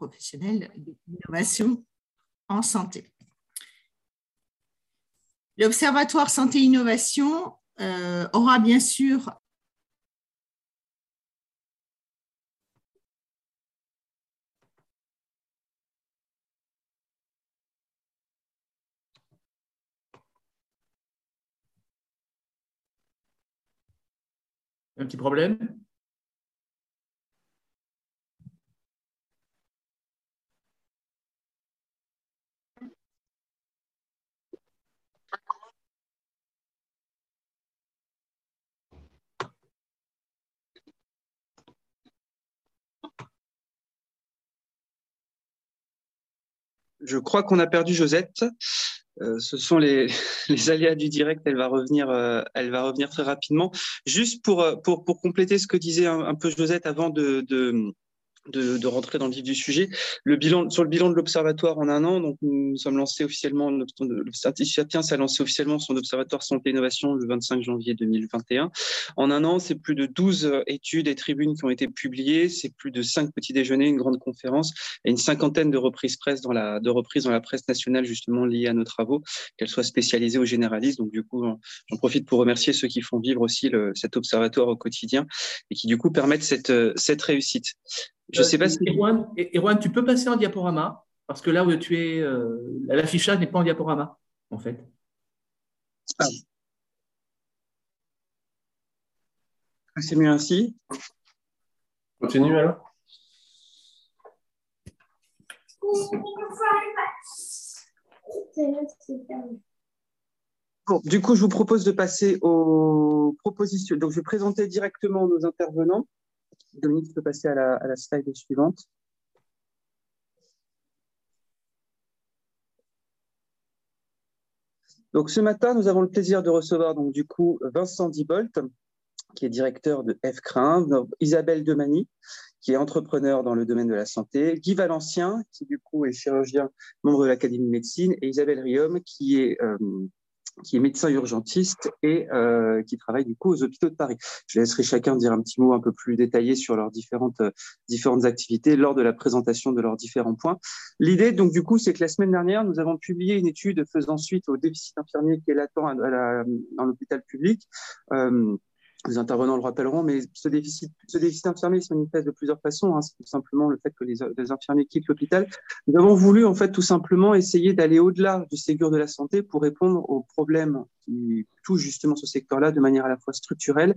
professionnels d'innovation en santé. L'Observatoire Santé-Innovation euh, aura bien sûr Un petit problème? Je crois qu'on a perdu Josette. Euh, ce sont les, les, aléas du direct. Elle va revenir, euh, elle va revenir très rapidement. Juste pour, euh, pour, compléter ce que disait un, peu Josette avant de, de, de, rentrer dans le vif du sujet. Le bilan, sur le bilan de l'Observatoire en un an, donc nous sommes lancés officiellement, Sapiens a lancé officiellement son Observatoire Santé et Innovation le 25 janvier 2021. En un an, c'est plus de 12 études et tribunes qui ont été publiées, c'est plus de 5 petits déjeuners, une grande conférence et une cinquantaine de reprises presse dans la, de reprises dans la presse nationale justement liées à nos travaux, qu'elles soient spécialisées ou généralistes. Donc du coup, j'en profite pour remercier ceux qui font vivre aussi le, cet observatoire au quotidien et qui du coup permettent cette, cette réussite. Je sais pas si. Erwan, tu peux passer en diaporama parce que là où tu es, euh, l'affichage n'est pas en diaporama, en fait. Ah. C'est mieux ainsi. Continue alors. Bon, du coup, je vous propose de passer aux propositions. Donc, je vais présenter directement nos intervenants. Dominique, tu peux passer à la, slide suivante. Donc ce matin, nous avons le plaisir de recevoir donc du coup Vincent Dibolt, qui est directeur de F-Crin, Isabelle Demani, qui est entrepreneur dans le domaine de la santé, Guy Valencien, qui du coup est chirurgien, membre de l'Académie de médecine, et Isabelle Riom, qui est euh, qui est médecin urgentiste et euh, qui travaille du coup aux hôpitaux de Paris. Je laisserai chacun dire un petit mot un peu plus détaillé sur leurs différentes euh, différentes activités lors de la présentation de leurs différents points. L'idée donc du coup c'est que la semaine dernière nous avons publié une étude faisant suite au déficit infirmier qui est latent à la, dans l'hôpital public. Euh, les intervenants le rappelleront, mais ce déficit, ce déficit infirmier se manifeste de plusieurs façons. Hein. C'est tout simplement le fait que les, infirmiers quittent l'hôpital. Nous avons voulu, en fait, tout simplement essayer d'aller au-delà du Ségur de la santé pour répondre aux problèmes qui touchent justement ce secteur-là de manière à la fois structurelle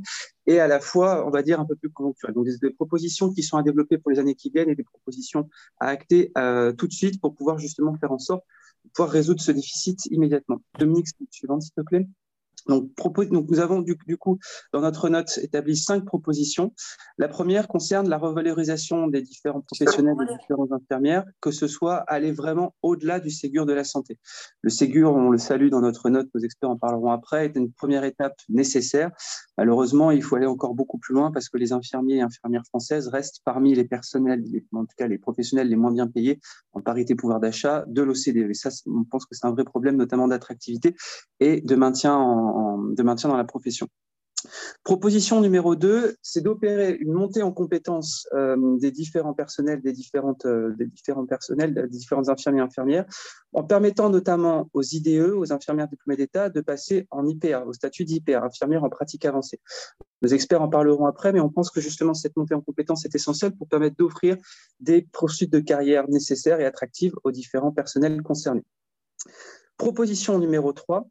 et à la fois, on va dire, un peu plus conjoncturelle. Donc, des, des propositions qui sont à développer pour les années qui viennent et des propositions à acter euh, tout de suite pour pouvoir justement faire en sorte de pouvoir résoudre ce déficit immédiatement. Dominique, suivante, s'il te plaît. Donc, nous avons du, du, coup, dans notre note, établi cinq propositions. La première concerne la revalorisation des différents professionnels, des différentes infirmières, que ce soit aller vraiment au-delà du Ségur de la santé. Le Ségur, on le salue dans notre note, nos experts en parleront après, est une première étape nécessaire. Malheureusement, il faut aller encore beaucoup plus loin parce que les infirmiers et infirmières françaises restent parmi les personnels, en tout cas les professionnels les moins bien payés en parité pouvoir d'achat de l'OCDE. Et ça, on pense que c'est un vrai problème, notamment d'attractivité et de maintien en de maintien dans la profession. Proposition numéro 2, c'est d'opérer une montée en compétences euh, des différents personnels, des différentes, euh, des différents personnels, des différentes infirmiers et infirmières, en permettant notamment aux IDE, aux infirmières diplômées d'État, de passer en IPA, au statut d'IPA, infirmière en pratique avancée. Nos experts en parleront après, mais on pense que justement cette montée en compétences est essentielle pour permettre d'offrir des poursuites de carrière nécessaires et attractives aux différents personnels concernés. Proposition numéro 3,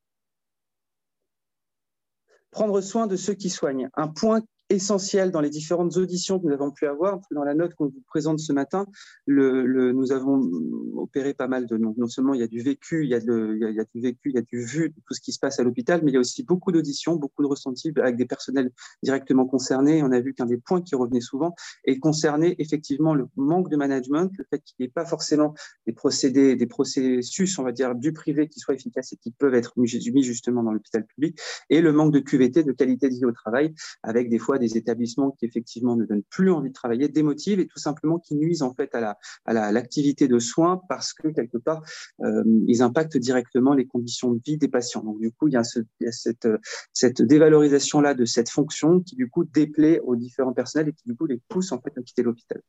prendre soin de ceux qui soignent. Un point essentiel dans les différentes auditions que nous avons pu avoir. Dans la note qu'on vous présente ce matin, nous avons opéré pas mal de non, non seulement il y a du vécu, il y a, de, il, y a, il y a, du vécu, il y a du vu de tout ce qui se passe à l'hôpital, mais il y a aussi beaucoup d'auditions, beaucoup de ressentis avec des personnels directement concernés. On a vu qu'un des points qui revenait souvent est concerné effectivement le manque de management, le fait qu'il n'y ait pas forcément des procédés, des processus, on va dire, du privé qui soient efficaces et qui peuvent être mis justement dans l'hôpital public, et le manque de QVT, de qualité de vie au travail, avec des fois des établissements qui effectivement ne donnent plus envie de travailler, démotivent et tout simplement qui nuisent en fait à la à l'activité de soins parce que quelque part euh, ils impactent directement les conditions de vie des patients. Donc du coup il y a, cette cette dévalorisation là de cette fonction qui du coup déplaît aux différents personnels et qui du coup les pousse en fait à quitter l'hôpital.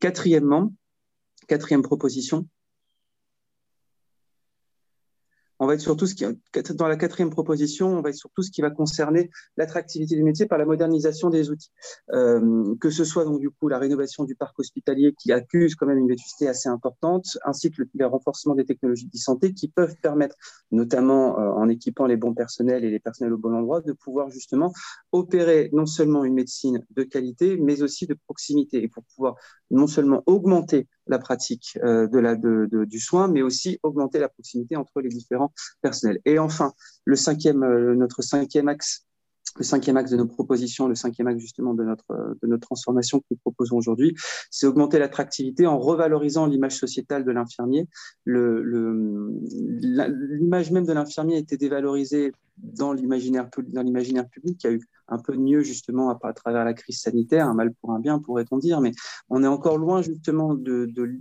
Quatrièmement, Quatrième proposition, on va être sur tout ce qui, dans la quatrième proposition, on va être sur tout ce qui va concerner l'attractivité du métier par la modernisation des outils. Euh, que ce soit donc du coup la rénovation du parc hospitalier qui accuse quand même une vétusté assez importante, ainsi que le, renforcement des technologies de santé qui peuvent permettre, notamment euh, en équipant les bons personnels et les personnels au bon endroit, de pouvoir justement opérer non seulement une médecine de qualité, mais aussi de proximité, et pour pouvoir non seulement augmenter la pratique euh, de la, de, du soin, mais aussi augmenter la proximité entre les différents personnels. Et enfin, le cinquième, euh, notre cinquième axe le cinquième axe de nos propositions, le cinquième axe justement de notre, de notre transformation que nous proposons aujourd'hui, c'est augmenter l'attractivité en revalorisant l'image sociétale de l'infirmier. L'image même de l'infirmier a été dévalorisée dans l'imaginaire dans l'imaginaire public. Il y a eu un peu de mieux justement à, à, travers la crise sanitaire, un mal pour un bien pourrait-on dire, mais on est encore loin justement de, de,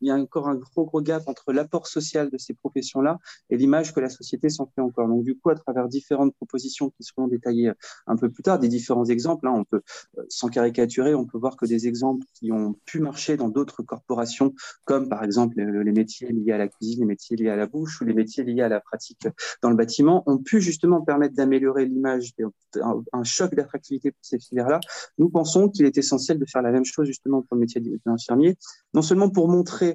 il y a encore un gros, gros gap entre l'apport social de ces professions-là et l'image que la société s'en fait encore. Donc, du coup, à travers différentes propositions qui seront détaillées un peu plus tard, des différents exemples, hein, on peut, euh, sans caricaturer, on peut voir que des exemples qui ont pu marcher dans d'autres corporations, comme par exemple les métiers liés à la cuisine, les métiers liés à la bouche ou les métiers liés à la pratique dans le bâtiment, ont pu justement permettre d'améliorer l'image, un, un choc d'attractivité pour ces filières-là. Nous pensons qu'il est essentiel de faire la même chose justement pour le métier d'infirmier, non seulement pour montrer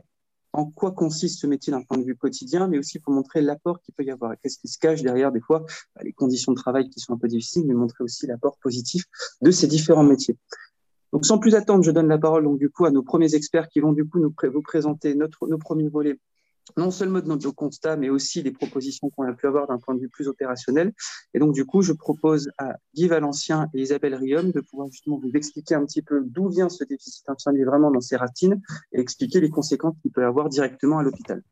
en quoi consiste ce métier d'un point de vue quotidien, mais aussi pour montrer l'apport qu'il peut y avoir. Qu'est-ce qui se cache derrière, des fois, bah, les conditions de travail qui sont un peu difficiles, mais montrer aussi l'apport positif de ces différents métiers. Donc, sans plus attendre, je donne la parole donc du coup à nos premiers experts qui vont du coup nous vous présenter notre, nos premiers volets non seulement de notre constat, mais aussi des propositions qu'on a pu avoir d'un point de vue plus opérationnel. Et donc, du coup, je propose à Guy Valencien et Isabelle Riom de pouvoir justement vous expliquer un petit peu d'où vient ce déficit infirmier vraiment dans ses racines et expliquer les conséquences qu'il peut avoir directement à l'hôpital.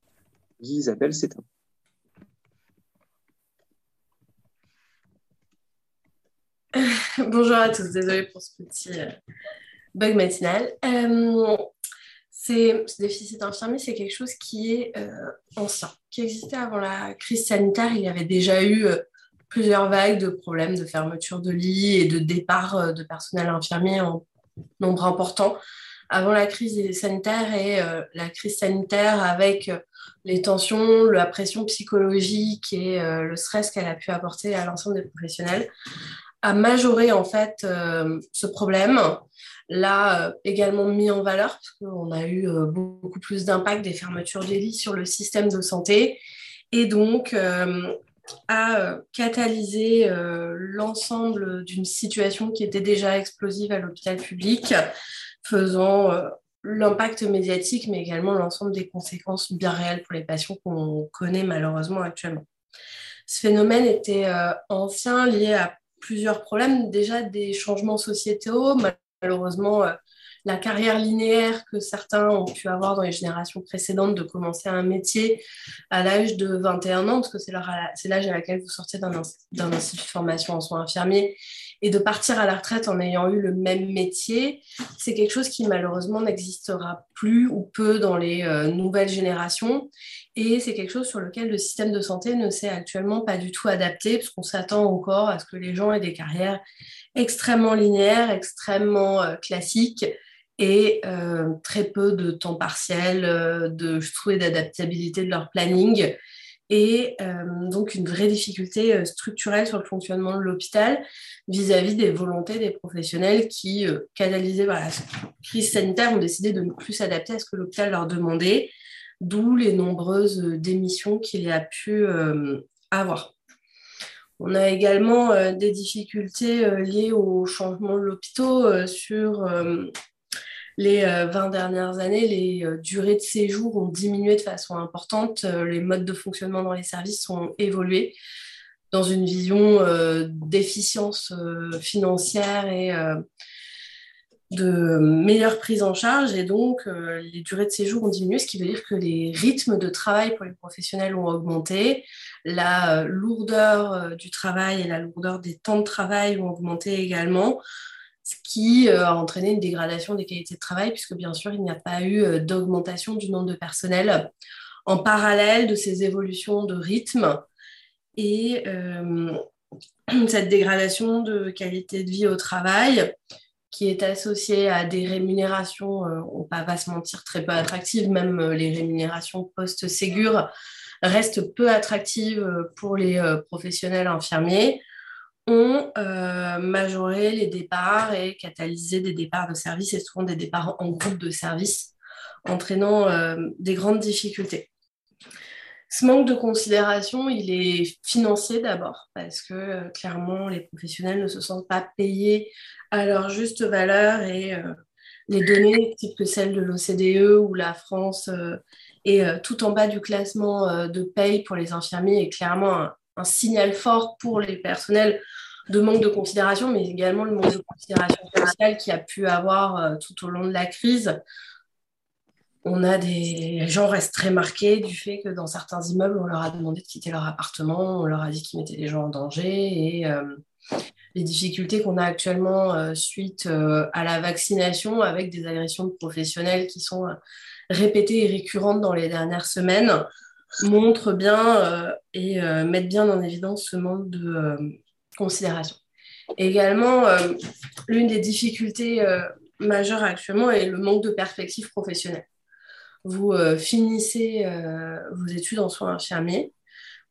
Guy, Isabelle, c'est à Bonjour à tous, désolée pour ce petit euh, bug matinal. Euh, ce déficit infirmier, c'est quelque chose qui est euh, ancien, qui existait avant la crise sanitaire. Il y avait déjà eu euh, plusieurs vagues de problèmes de fermeture de lits et de départ euh, de personnel infirmier en nombre important avant la crise sanitaire et la crise sanitaire avec les tensions, la pression psychologique et le stress qu'elle a pu apporter à l'ensemble des professionnels a majoré en fait ce problème l'a euh, également mis en valeur parce qu'on a eu euh, beaucoup plus d'impact des fermetures des lits sur le système de santé et donc euh, a catalysé l'ensemble d'une situation qui était déjà explosive à l'hôpital public, faisant l'impact médiatique, mais également l'ensemble des conséquences bien réelles pour les patients qu'on connaît malheureusement actuellement. Ce phénomène était ancien, lié à plusieurs problèmes, déjà des changements sociétaux, malheureusement euh, la carrière linéaire que certains ont pu avoir dans les générations précédentes de commencer un métier à l'âge de 21 ans, parce que c'est l'âge à laquelle vous sortez d'un institut de formation en soins infirmiers, et de partir à la retraite en ayant eu le même métier, c'est quelque chose qui malheureusement n'existera plus ou peu dans les euh, nouvelles générations. Et c'est quelque chose sur lequel le système de santé ne s'est actuellement pas du tout adapté, parce qu'on s'attend encore à ce que les gens aient des carrières extrêmement linéaires, extrêmement euh, classiques et euh, très peu de temps partiel, de trouver d'adaptabilité de leur planning. Et euh, donc une vraie difficulté euh, structurelle sur le fonctionnement de l'hôpital vis-à-vis des volontés des professionnels qui, euh, canalisés par la crise sanitaire, ont décidé de ne plus s'adapter à ce que l'hôpital leur demandait, d'où les nombreuses démissions qu'il a pu avoir. On a également des difficultés liées au changement de l'hôpital sur les 20 euh, dernières années, les euh, durées de séjour ont diminué de façon importante, euh, les modes de fonctionnement dans les services ont évolué dans une vision d'efficience financière et de meilleure prise en charge. Et donc, les durées de séjour ont diminué, ce qui veut dire que les rythmes de travail pour les professionnels ont augmenté, la lourdeur du travail et la lourdeur des temps de travail ont augmenté également ce qui euh, a entraîné une dégradation des qualités de travail, puisque bien sûr, il n'y a pas eu euh, d'augmentation du nombre de personnel en parallèle de ces évolutions de rythme. Et euh, cette dégradation de qualité de vie au travail qui est associé à des rémunérations, on va pas se mentir, très peu attractives, même les rémunérations post-Ségur restent peu attractives pour les professionnels infirmiers, ont majoré les départs et catalysé des départs de service et souvent des départs en groupe de service, entraînant des grandes difficultés. Ce manque de considération, il est financier d'abord, parce que euh, clairement, les professionnels ne se sentent pas payés à leur juste valeur et euh, les données, type que celles de l'OCDE où la France euh, est tout en bas du classement de paye pour les infirmiers, est clairement un, signal fort pour les personnels de manque de considération, mais également le manque de considération sociale qui a pu avoir tout au long de la crise on a des gens restent très marqués du fait que dans certains immeubles, on leur a demandé de quitter leur appartement, on leur a dit qu'ils mettaient les gens en danger et euh, les difficultés qu'on a actuellement euh, suite euh, à la vaccination avec des agressions de professionnels qui sont répétées et récurrentes dans les dernières semaines montrent bien et mettent bien en évidence ce manque de considération. également, l'une des difficultés majeures actuellement est le manque de perspectives professionnelles vous euh, finissez euh, vos études en soins infirmiers,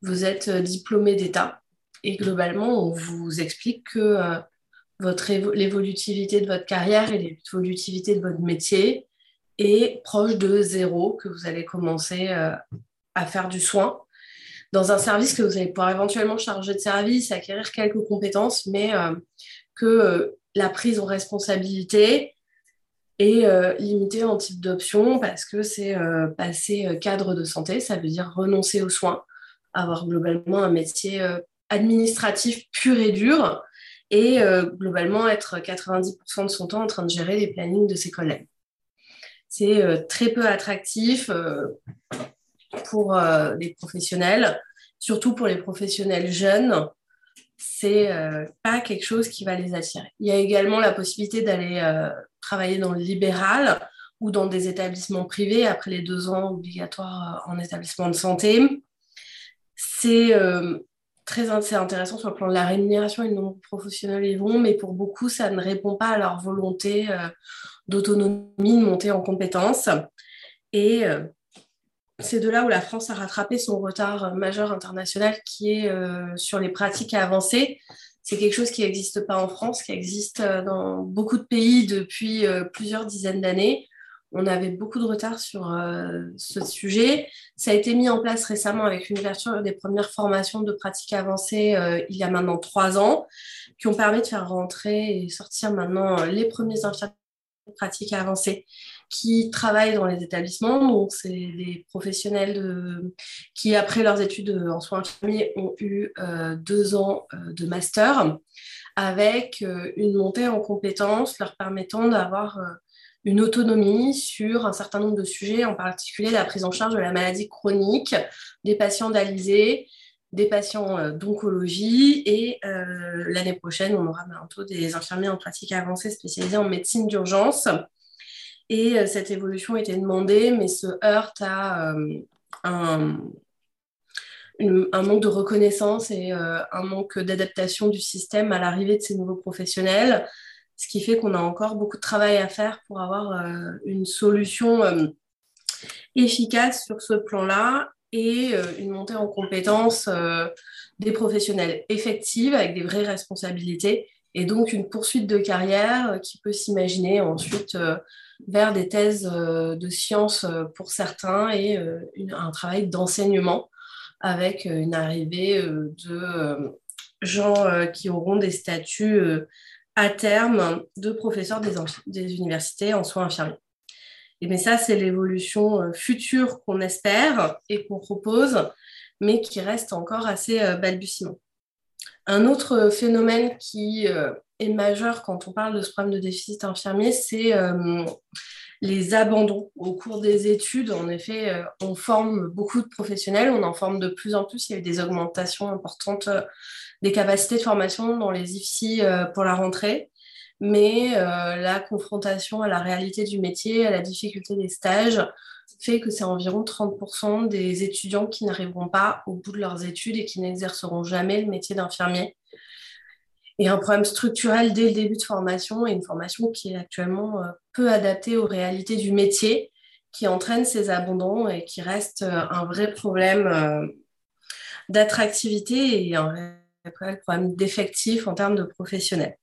vous êtes euh, diplômé d'État. Et globalement, on vous explique que l'évolutivité de votre carrière et l'évolutivité de votre métier est proche de zéro, que vous allez commencer à faire du soin dans un service que vous allez pouvoir éventuellement charger de service, acquérir quelques compétences, mais que la prise en responsabilité, et euh, limité en type d'option parce que c'est euh, passer euh, cadre de santé, ça veut dire renoncer aux soins, avoir globalement un métier administratif pur et dur et globalement être 90% de son temps en train de gérer les plannings de ses collègues. C'est très peu attractif pour les professionnels, surtout pour les professionnels jeunes c'est euh, pas quelque chose qui va les attirer. Il y a également la possibilité d'aller euh, travailler dans le libéral ou dans des établissements privés après les deux ans obligatoires euh, en établissement de santé. C'est très intéressant sur le plan de la rémunération et de professionnels ils vont, mais pour beaucoup, ça ne répond pas à leur volonté d'autonomie, de monter en compétences. Et c'est de là où la France a rattrapé son retard majeur international qui est euh, sur les pratiques avancées. C'est quelque chose qui n'existe pas en France, qui existe euh, dans beaucoup de pays depuis euh, plusieurs dizaines d'années. On avait beaucoup de retard sur ce sujet. Ça a été mis en place récemment avec une ouverture des premières formations de pratiques avancées il y a maintenant trois ans, qui ont permis de faire rentrer et sortir maintenant les premiers infirmiers de pratiques avancées qui travaillent dans les établissements. Donc, c'est des professionnels qui, après leurs études en soins infirmiers, ont eu euh, deux ans euh, de master avec euh, une montée en compétences leur permettant d'avoir une autonomie sur un certain nombre de sujets, en particulier la prise en charge de la maladie chronique, des patients d'Alizé, des patients d'oncologie et l'année prochaine, on aura bientôt des infirmiers en pratique avancée spécialisés en médecine d'urgence et euh, cette évolution était demandée, mais se heurte à euh, un, manque de reconnaissance et euh, un manque d'adaptation du système à l'arrivée de ces nouveaux professionnels, ce qui fait qu'on a encore beaucoup de travail à faire pour avoir une solution efficace sur ce plan-là et une montée en compétences des professionnels effectives avec des vraies responsabilités et donc une poursuite de carrière qui peut s'imaginer ensuite vers des thèses euh, de sciences euh, pour certains et euh, un travail d'enseignement avec une arrivée de gens qui auront des statuts à terme de professeurs des, universités en soins infirmiers. Et mais ça, c'est l'évolution future qu'on espère et qu'on propose, mais qui reste encore assez balbutiement. Un autre phénomène qui est majeur quand on parle de ce problème de déficit infirmier, c'est euh, les abandons au cours des études. En effet, euh, on forme beaucoup de professionnels, on en forme de plus en plus. Il y a eu des augmentations importantes euh, des capacités de formation dans les IFSI pour la rentrée. Mais la confrontation à la réalité du métier, à la difficulté des stages, fait que c'est environ 30% des étudiants qui n'arriveront pas au bout de leurs études et qui n'exerceront jamais le métier d'infirmier et un problème structurel dès le début de formation et une formation qui est actuellement peu adaptée aux réalités du métier, qui entraîne ces abandons et qui reste un vrai problème d'attractivité et un réel problème d'effectif en termes de professionnels.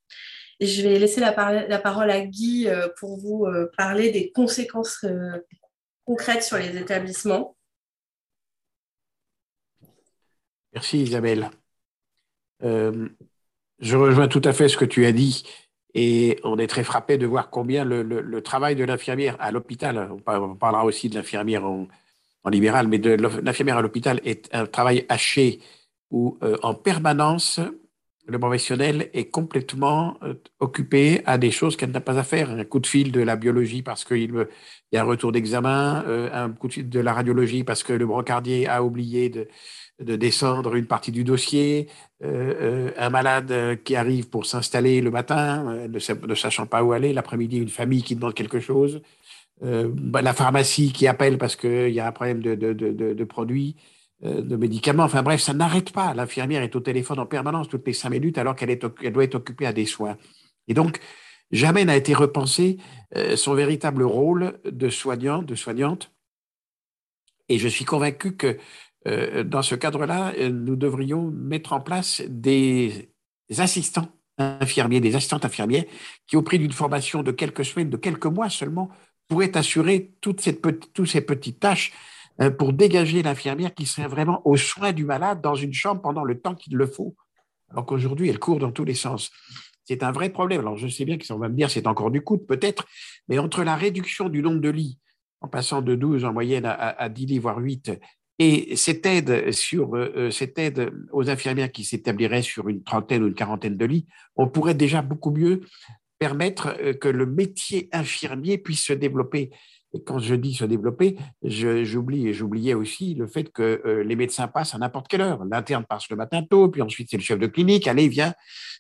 Je vais laisser la, parole à Guy pour vous parler des conséquences concrètes sur les établissements. Merci Isabelle. Euh, je rejoins tout à fait ce que tu as dit et on est très frappé de voir combien le, travail de l'infirmière à l'hôpital, on parlera aussi de l'infirmière en, libéral, mais de l'infirmière à l'hôpital est un travail haché où euh, en permanence le professionnel est complètement euh, occupé à des choses qu'elle n'a pas à faire. Un coup de fil de la biologie parce qu'il y a un retour d'examen, un coup de fil de la radiologie parce que le brancardier a oublié de, de descendre une partie du dossier, euh, euh, un malade euh, qui arrive pour s'installer le matin, ne, sachant pas où aller, l'après-midi, une famille qui demande quelque chose, bah, la pharmacie qui appelle parce qu'il y a un problème de, de, de, produits, de médicaments, enfin bref, ça n'arrête pas. L'infirmière est au téléphone en permanence toutes les cinq minutes alors qu'elle doit être occupée à des soins. Et donc, jamais n'a été repensé son véritable rôle de soignant, de soignante. Et je suis convaincu que euh, dans ce cadre-là, euh, nous devrions mettre en place des assistants infirmiers, des assistantes infirmières qui, au prix d'une formation de quelques semaines, de quelques mois seulement, pourraient assurer toutes ces, toutes ces petites tâches euh, pour dégager l'infirmière qui serait vraiment aux soins du malade dans une chambre pendant le temps qu'il le faut. Alors qu'aujourd'hui, elle court dans tous les sens. C'est un vrai problème. Alors, je sais bien que on va me dire c'est encore du coût, peut-être, mais entre la réduction du nombre de lits, en passant de 12 en moyenne à, à 10 lits, voire 8, et cette aide, sur, euh, euh, cette aide aux infirmières qui s'établirait sur une trentaine ou une quarantaine de lits, on pourrait déjà beaucoup mieux permettre euh, que le métier infirmier puisse se développer. Et quand je dis se développer, j'oublie et j'oubliais aussi le fait que les médecins passent à n'importe quelle heure. L'interne passe le matin tôt, puis ensuite c'est le chef de clinique. Allez, viens,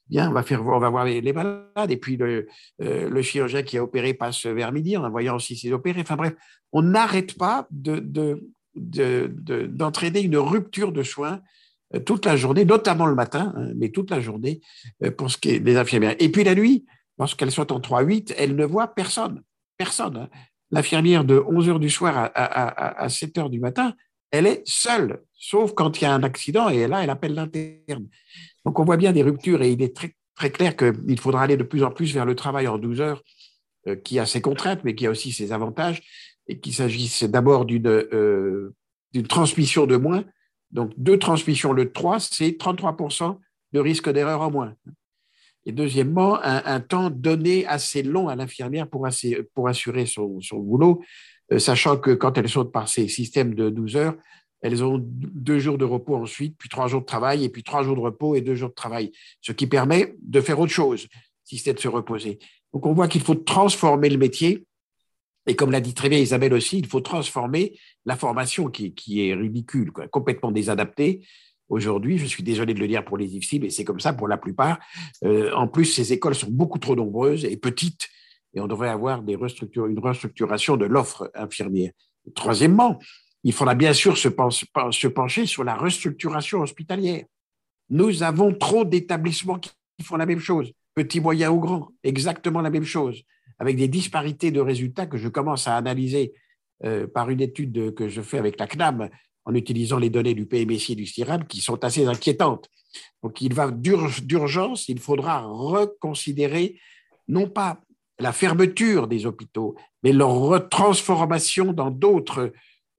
viens, on va faire, on va voir les, malades. Et puis le, chirurgien qui a opéré passe vers midi en voyant aussi ses opérés. Enfin bref, on n'arrête pas de, d'entraîner une rupture de soins euh, toute la journée, notamment le matin, hein, mais toute la journée euh, pour ce qui est des infirmières. Et puis la nuit, lorsqu'elles sont en 3-8, elles ne voient personne. Personne. Hein. L'infirmière de 11 heures du soir à, 7 heures du matin, elle est seule, sauf quand il y a un accident et là, elle appelle l'interne. Donc on voit bien des ruptures et il est très, très clair qu'il faudra aller de plus en plus vers le travail en 12 heures euh, qui a ses contraintes, mais qui a aussi ses avantages et qu'il s'agisse d'abord euh, d'une transmission de moins. Donc, deux transmissions, le 3, c'est 33% de risque d'erreur en moins. Et deuxièmement, un, temps donné assez long à l'infirmière pour, assurer son, boulot, euh, sachant que quand elles saute par ces systèmes de 12 heures, elles ont deux jours de repos ensuite, puis trois jours de travail, et puis trois jours de repos et deux jours de travail, ce qui permet de faire autre chose, si c'est de se reposer. Donc on voit qu'il faut transformer le métier et comme l'a dit très bien Isabelle aussi, il faut transformer la formation qui, est ridicule, complètement désadaptée. Aujourd'hui, je suis désolé de le dire pour les IFSI, mais c'est comme ça pour la plupart. Euh, en plus, ces écoles sont beaucoup trop nombreuses et petites, et on devrait avoir une restructuration de l'offre infirmière. troisièmement, il faudra bien sûr se pencher sur la restructuration hospitalière. Nous avons trop d'établissements qui font la même chose, petits, moyens ou grands, exactement la même chose avec des disparités de résultats que je commence à analyser euh, par une étude que je fais avec la CNAM en utilisant les données du PMSI et du CIRAM qui sont assez inquiétantes. Donc il va d'urgence, il faudra reconsidérer non pas la fermeture des hôpitaux, mais leur retransformation dans d'autres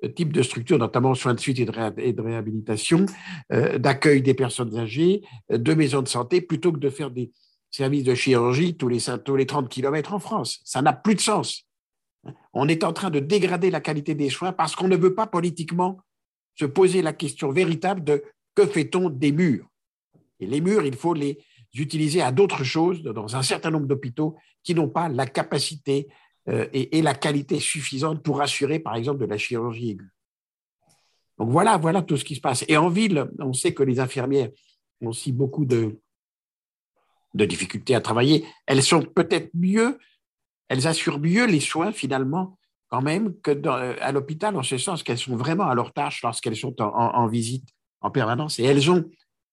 euh, types de structures, notamment soins de suite et de, réhabilitation, euh, d'accueil des personnes âgées, de maisons de santé, plutôt que de faire des, service de chirurgie tous les, tous les 30 km en France. Ça n'a plus de sens. On est en train de dégrader la qualité des soins parce qu'on ne veut pas politiquement se poser la question véritable de que fait-on des murs? Et les murs, il faut les utiliser à d'autres choses dans un certain nombre d'hôpitaux qui n'ont pas la capacité euh, et, la qualité suffisante pour assurer, par exemple, de la chirurgie aiguë. Donc voilà, voilà tout ce qui se passe. Et en ville, on sait que les infirmières ont aussi beaucoup de, de difficultés à travailler, elles sont peut-être mieux, elles assurent mieux les soins finalement quand même que à l'hôpital, en ce sens qu'elles sont vraiment à leur tâche lorsqu'elles sont en, visite en permanence. Et elles ont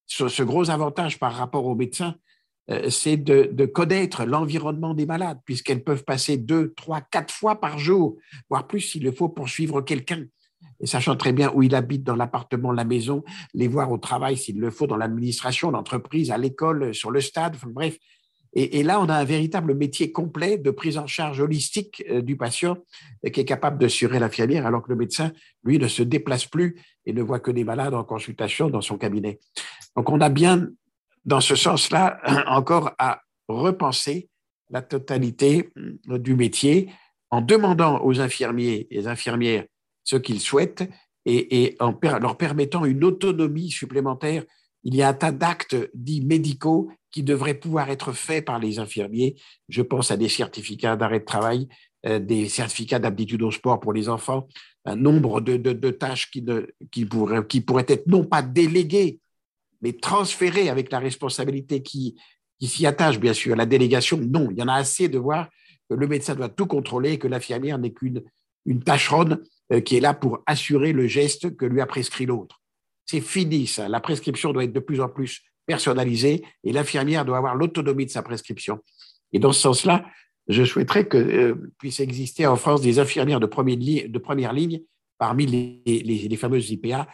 ce, gros avantage par rapport aux médecins euh, c'est de, connaître l'environnement des malades, puisqu'elles peuvent passer deux, trois, quatre fois par jour, voire plus s'il le faut, pour suivre quelqu'un. Et sachant très bien où il habite dans l'appartement, la maison, les voir au travail s'il le faut, dans l'administration, l'entreprise, à l'école, sur le stade, bref. Et, là, on a un véritable métier complet de prise en charge holistique euh, du patient euh, qui est capable de surer l'infirmière, alors que le médecin, lui, ne se déplace plus et ne voit que des malades en consultation dans son cabinet. Donc, on a bien dans ce sens-là, encore à repenser la totalité euh, du métier en demandant aux infirmiers et infirmières ce qu'ils souhaitent et, en leur permettant une autonomie supplémentaire. Il y a un tas d'actes dits médicaux qui devraient pouvoir être faits par les infirmiers. Je pense à des certificats d'arrêt de travail, euh, des certificats d'aptitude au sport pour les enfants, un nombre de, tâches qui, pourraient, être non pas déléguées mais transférer avec la responsabilité qui, s'y attache, bien sûr. La délégation, non. Il y en a assez de voir que le médecin doit tout contrôler et que l'infirmière n'est qu'une une tâcheronne qui est là pour assurer le geste que lui a prescrit l'autre. C'est fini, ça. La prescription doit être de plus en plus personnalisée et l'infirmière doit avoir l'autonomie de sa prescription. Et dans ce sens-là, je souhaiterais que euh, puisse exister en France des infirmières de première, ligne, de première ligne parmi les, fameuses IPA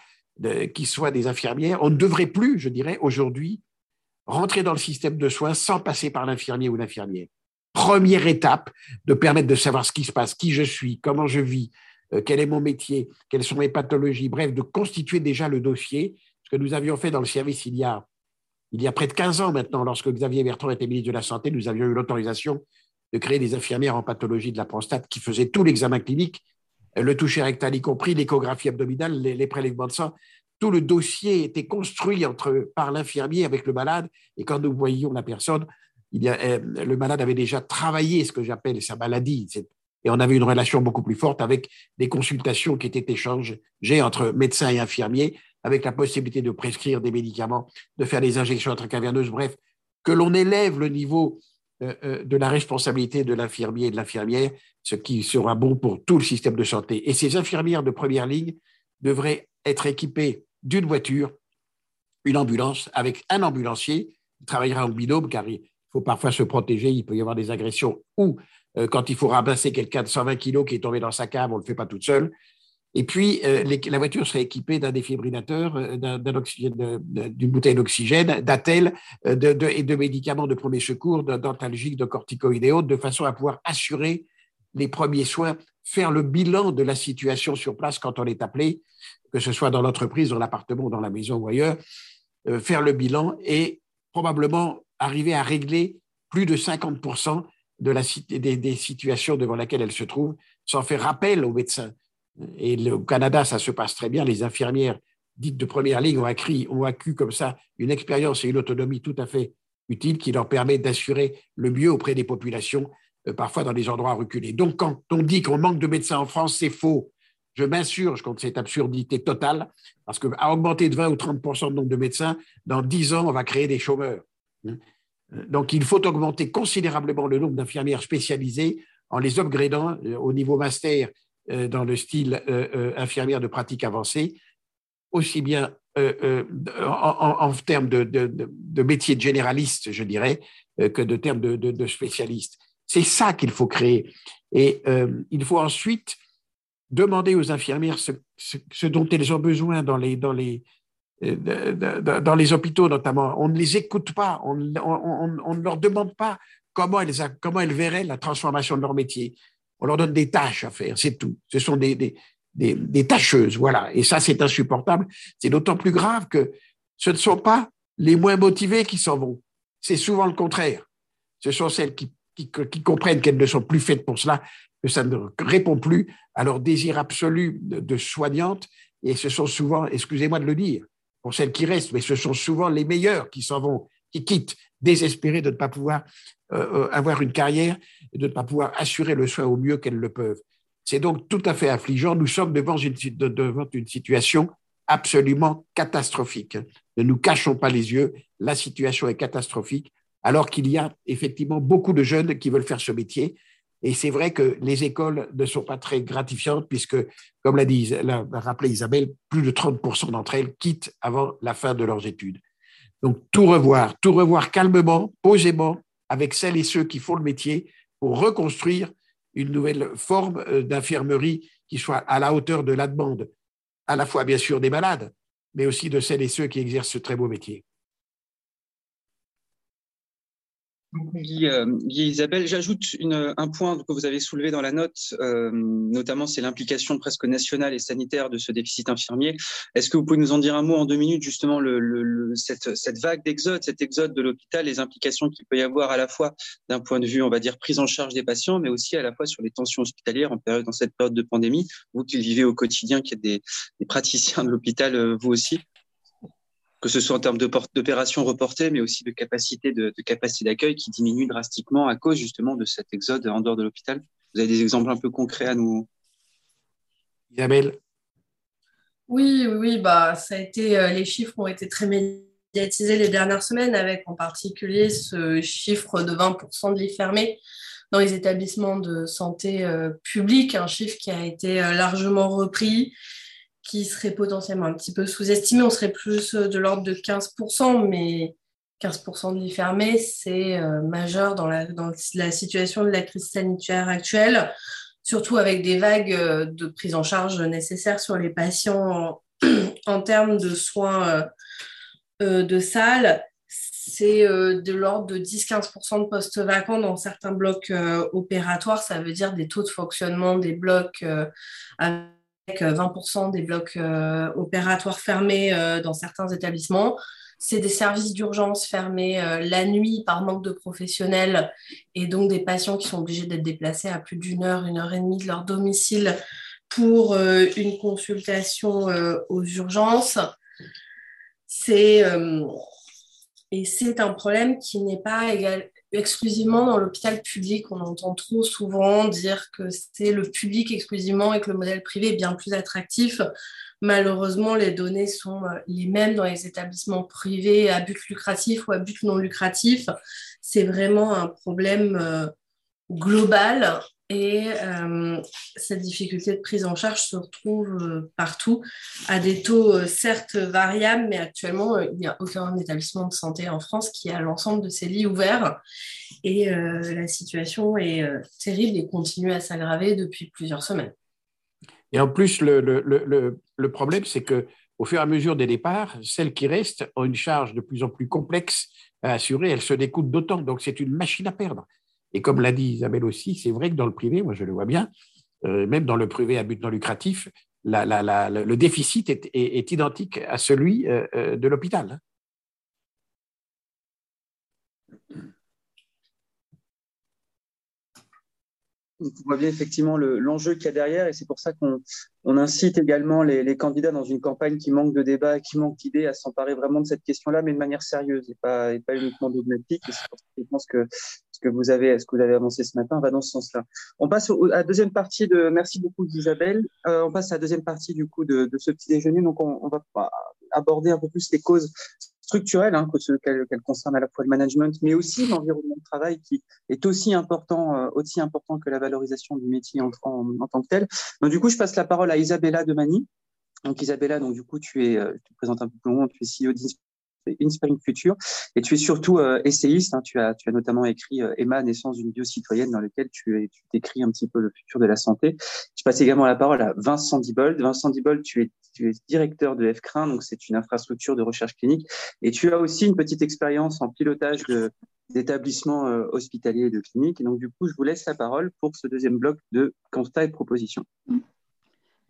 qui soient des infirmières. On ne devrait plus, je dirais, aujourd'hui, rentrer dans le système de soins sans passer par l'infirmier ou l'infirmière. Première étape, de permettre de savoir ce qui se passe, qui je suis, comment je vis, euh, quel est mon métier, quelles sont mes pathologies, bref, de constituer déjà le dossier, ce que nous avions fait dans le service il y a, il y a près de 15 ans maintenant, lorsque Xavier Bertrand était ministre de la Santé, nous avions eu l'autorisation de créer des infirmières en pathologie de la prostate qui faisaient tout l'examen clinique le toucher rectal y compris, l'échographie abdominale, les, prélèvements de sang. Tout le dossier était construit entre, par l'infirmier avec le malade. Et quand nous voyions la personne, il y euh, le malade avait déjà travaillé ce que j'appelle sa maladie. Et on avait une relation beaucoup plus forte avec des consultations qui étaient échangées entre médecins et infirmiers, avec la possibilité de prescrire des médicaments, de faire des injections intracaverneuses, bref, que l'on élève le niveau euh, euh, de la responsabilité de l'infirmier et de l'infirmière, ce qui sera bon pour tout le système de santé. Et ces infirmières de première ligne devraient être équipées d'une voiture, une ambulance, avec un ambulancier qui travaillera en binôme, car il faut parfois se protéger, il peut y avoir des agressions, ou quand il faut ramasser quelqu'un de 120 kilos qui est tombé dans sa cave, on ne le fait pas toute seule. Et puis, euh, la voiture serait équipée d'un défibrillateur, euh, d'une bouteille d'oxygène, d'attel euh, et de médicaments de premier secours, d'antalgiques, de corticoïdes et autres, de façon à pouvoir assurer les premiers soins, faire le bilan de la situation sur place quand on est appelé, que ce soit dans l'entreprise, dans l'appartement, dans la maison ou ailleurs, faire le bilan et probablement arriver à régler plus de 50% des, situations devant lesquelles elle se trouve, sans faire rappel aux médecins et au Canada, ça se passe très bien. Les infirmières dites de première ligne ont acquis, ont acquis comme ça une expérience et une autonomie tout à fait utile qui leur permet d'assurer le mieux auprès des populations, euh, parfois dans des endroits reculés. Donc, quand on dit qu'on manque de médecins en France, c'est faux. Je m'insurge contre cette absurdité totale, parce qu'à augmenter de 20 ou 30% le nombre de médecins, dans 10 ans, on va créer des chômeurs. Donc, il faut augmenter considérablement le nombre d'infirmières spécialisées en les upgradant euh, au niveau master euh, dans le style euh, infirmière de pratique avancée, aussi bien en, termes de, métier de généraliste, je dirais, que de termes de, spécialiste. C'est ça qu'il faut créer. Et il faut ensuite demander aux infirmières ce, dont elles ont besoin dans les, dans les, dans les hôpitaux notamment. On ne les écoute pas, on, ne leur demande pas comment elles, comment elles verraient la transformation de leur métier on leur donne des tâches à faire, c'est tout. Ce sont des, des, des, tâcheuses, voilà. Et ça, c'est insupportable. C'est d'autant plus grave que ce ne sont pas les moins motivés qui s'en vont. C'est souvent le contraire. Ce sont celles qui, qui, comprennent qu'elles ne sont plus faites pour cela, que ça ne répond plus à leur désir absolu de soignante. Et ce sont souvent, excusez-moi de le dire, pour celles qui restent, mais ce sont souvent les meilleurs qui s'en vont, qui quittent, désespérés de ne pas pouvoir euh, euh, avoir une carrière de ne pas pouvoir assurer le soin au mieux qu'elles le peuvent. C'est donc tout à fait affligeant. Nous sommes devant une, devant une situation absolument catastrophique. Ne nous cachons pas les yeux, la situation est catastrophique, alors qu'il y a effectivement beaucoup de jeunes qui veulent faire ce métier. Et c'est vrai que les écoles ne sont pas très gratifiantes, puisque, comme l'a dit, l'a rappelé Isabelle, plus de 30% d'entre elles quittent avant la fin de leurs études. Donc, tout revoir, tout revoir calmement, posément, avec celles et ceux qui font le métier pour reconstruire une nouvelle forme euh, d'infirmerie qui soit à la hauteur de la demande, à la fois bien sûr des malades, mais aussi de celles et ceux qui exercent ce très beau métier. Guy, euh, Guy, Isabelle, j'ajoute un point que vous avez soulevé dans la note, euh, notamment c'est l'implication presque nationale et sanitaire de ce déficit infirmier. Est-ce que vous pouvez nous en dire un mot en deux minutes, justement, le, cette, cette, vague d'exode, cet exode de l'hôpital, les implications qu'il peut y avoir à la fois d'un point de vue, on va dire, prise en charge des patients, mais aussi à la fois sur les tensions hospitalières en période, dans cette période de pandémie, vous qui vivez au quotidien, qui êtes des, des praticiens de l'hôpital, euh, vous aussi? Que ce soit en termes d'opérations reportées, mais aussi de capacité de, capacité d'accueil qui diminue drastiquement à cause justement de cet exode en dehors de l'hôpital. Vous avez des exemples un peu concrets à nous? Isabelle Oui, oui, bah, ça a été, euh, les chiffres ont été très médiatisés les dernières semaines, avec en particulier ce chiffre de 20% de lits fermés dans les établissements de santé euh, publics, un chiffre qui a été euh, largement repris qui serait potentiellement un petit peu sous-estimé. On serait plus euh, de l'ordre de 15%, mais 15% de lits fermés, c'est euh, majeur dans la, situation de la crise sanitaire actuelle, surtout avec des vagues euh, de prise en charge nécessaires sur les patients en, termes de soins de salle. C'est de l'ordre de 10-15% de postes vacants dans certains blocs opératoires. Ça veut dire des taux de fonctionnement des blocs 20% euh, des blocs euh, opératoires fermés euh, dans certains établissements. C'est des services d'urgence fermés la nuit par manque de professionnels et donc des patients qui sont obligés d'être déplacés à plus d'une heure, une heure et demie de leur domicile pour une consultation aux urgences. C'est et c'est un problème qui n'est pas égal, exclusivement dans l'hôpital public. On entend trop souvent dire que c'est le public exclusivement et que le modèle privé est bien plus attractif. Malheureusement, les données sont euh, les mêmes dans les établissements privés à but lucratif ou à but non lucratif. C'est vraiment un problème euh, global et euh, cette difficulté de prise en charge se retrouve euh, partout à des taux euh, certes variables, mais actuellement, il n'y a aucun établissement de santé en France qui a l'ensemble de ses lits ouverts. Et la situation est terrible et continue à s'aggraver depuis plusieurs semaines. Et en plus, le, problème, c'est que au fur et à mesure des départs, celles qui restent ont une charge de plus en plus complexe à assurer, elles se découpent d'autant. Donc, c'est une machine à perdre. Et comme l'a dit Isabelle aussi, c'est vrai que dans le privé, moi je le vois bien, euh, même dans le privé à but non lucratif, le déficit est, identique à celui euh, euh, de l'hôpital. On voit bien effectivement l'enjeu qu'il y a derrière et c'est pour ça qu'on incite également les, candidats dans une campagne qui manque de débat, qui manque d'idées à s'emparer vraiment de cette question-là, mais de manière sérieuse et pas, uniquement dogmatique. Et c'est pour ça que je pense que ce que vous avez, ce que vous avez avancé ce matin va dans ce sens-là. On passe à la deuxième partie de, merci beaucoup Isabelle. Euh, on passe à la deuxième partie du coup de, ce petit déjeuner. Donc on, on va aborder un peu plus les causes structurelle, hein, qu'elle concerne à la fois le management, mais aussi l'environnement de travail qui est aussi important, euh, aussi important que la valorisation du métier en, tant que tel. Donc, du coup, je passe la parole à Isabella Demani. Donc, Isabella, donc, du coup, tu es, euh, je te présente un peu plus loin, tu es CEO Inspiring Future. Et tu es surtout euh, essayiste. Hein. tu, as, notamment écrit euh, Emma, naissance d'une bio citoyenne, dans lequel tu, décris un petit peu le futur de la santé. Je passe également la parole à Vincent Dibold. Vincent Dibold, tu es, directeur de FCRIN, donc c'est une infrastructure de recherche clinique. Et tu as aussi une petite expérience en pilotage d'établissements euh, hospitaliers et de cliniques. Et donc, du coup, je vous laisse la parole pour ce deuxième bloc de constats et propositions.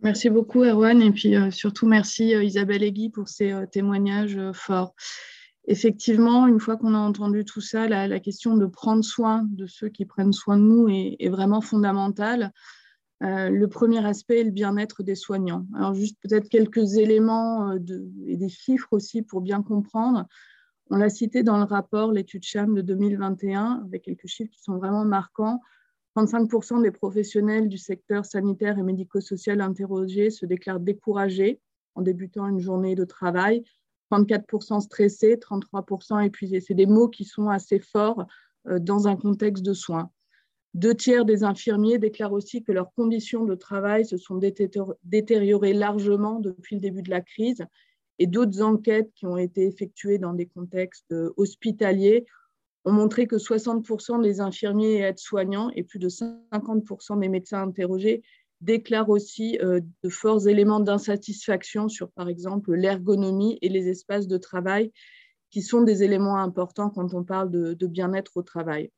Merci beaucoup, Erwan, et puis euh, surtout merci euh, Isabelle et Guy pour ces euh, témoignages forts. Effectivement, une fois qu'on a entendu tout ça, la, question de prendre soin de ceux qui prennent soin de nous est, vraiment fondamentale. le premier aspect est le bien-être des soignants. Alors juste peut-être quelques éléments et des chiffres aussi pour bien comprendre. On l'a cité dans le rapport, l'étude CHAM de 2021, avec quelques chiffres qui sont vraiment marquants. 35% des professionnels du secteur sanitaire et médico-social interrogés se déclarent découragés en débutant une journée de travail, 34% stressés, 33% épuisés. C'est des mots qui sont assez forts euh, dans un contexte de soins. Deux tiers des infirmiers déclarent aussi que leurs conditions de travail se sont détériorées largement depuis le début de la crise et d'autres enquêtes qui ont été effectuées dans des contextes hospitaliers ont montré que 60% des infirmiers et aides-soignants et plus de 50% des médecins interrogés déclarent aussi euh, de forts éléments d'insatisfaction sur, par exemple, l'ergonomie et les espaces de travail, qui sont des éléments importants quand on parle de, bien-être au travail.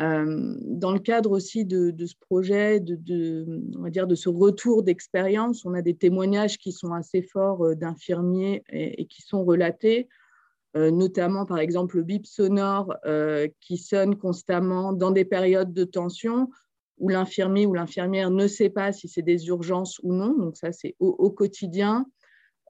Euh, dans le cadre aussi de, ce projet, de, on va dire de ce retour d'expérience, on a des témoignages qui sont assez forts euh, d'infirmiers et, qui sont relatés. Euh, notamment par exemple le bip sonore euh, qui sonne constamment dans des périodes de tension où l'infirmier ou l'infirmière ne sait pas si c'est des urgences ou non. Donc ça, c'est au, quotidien.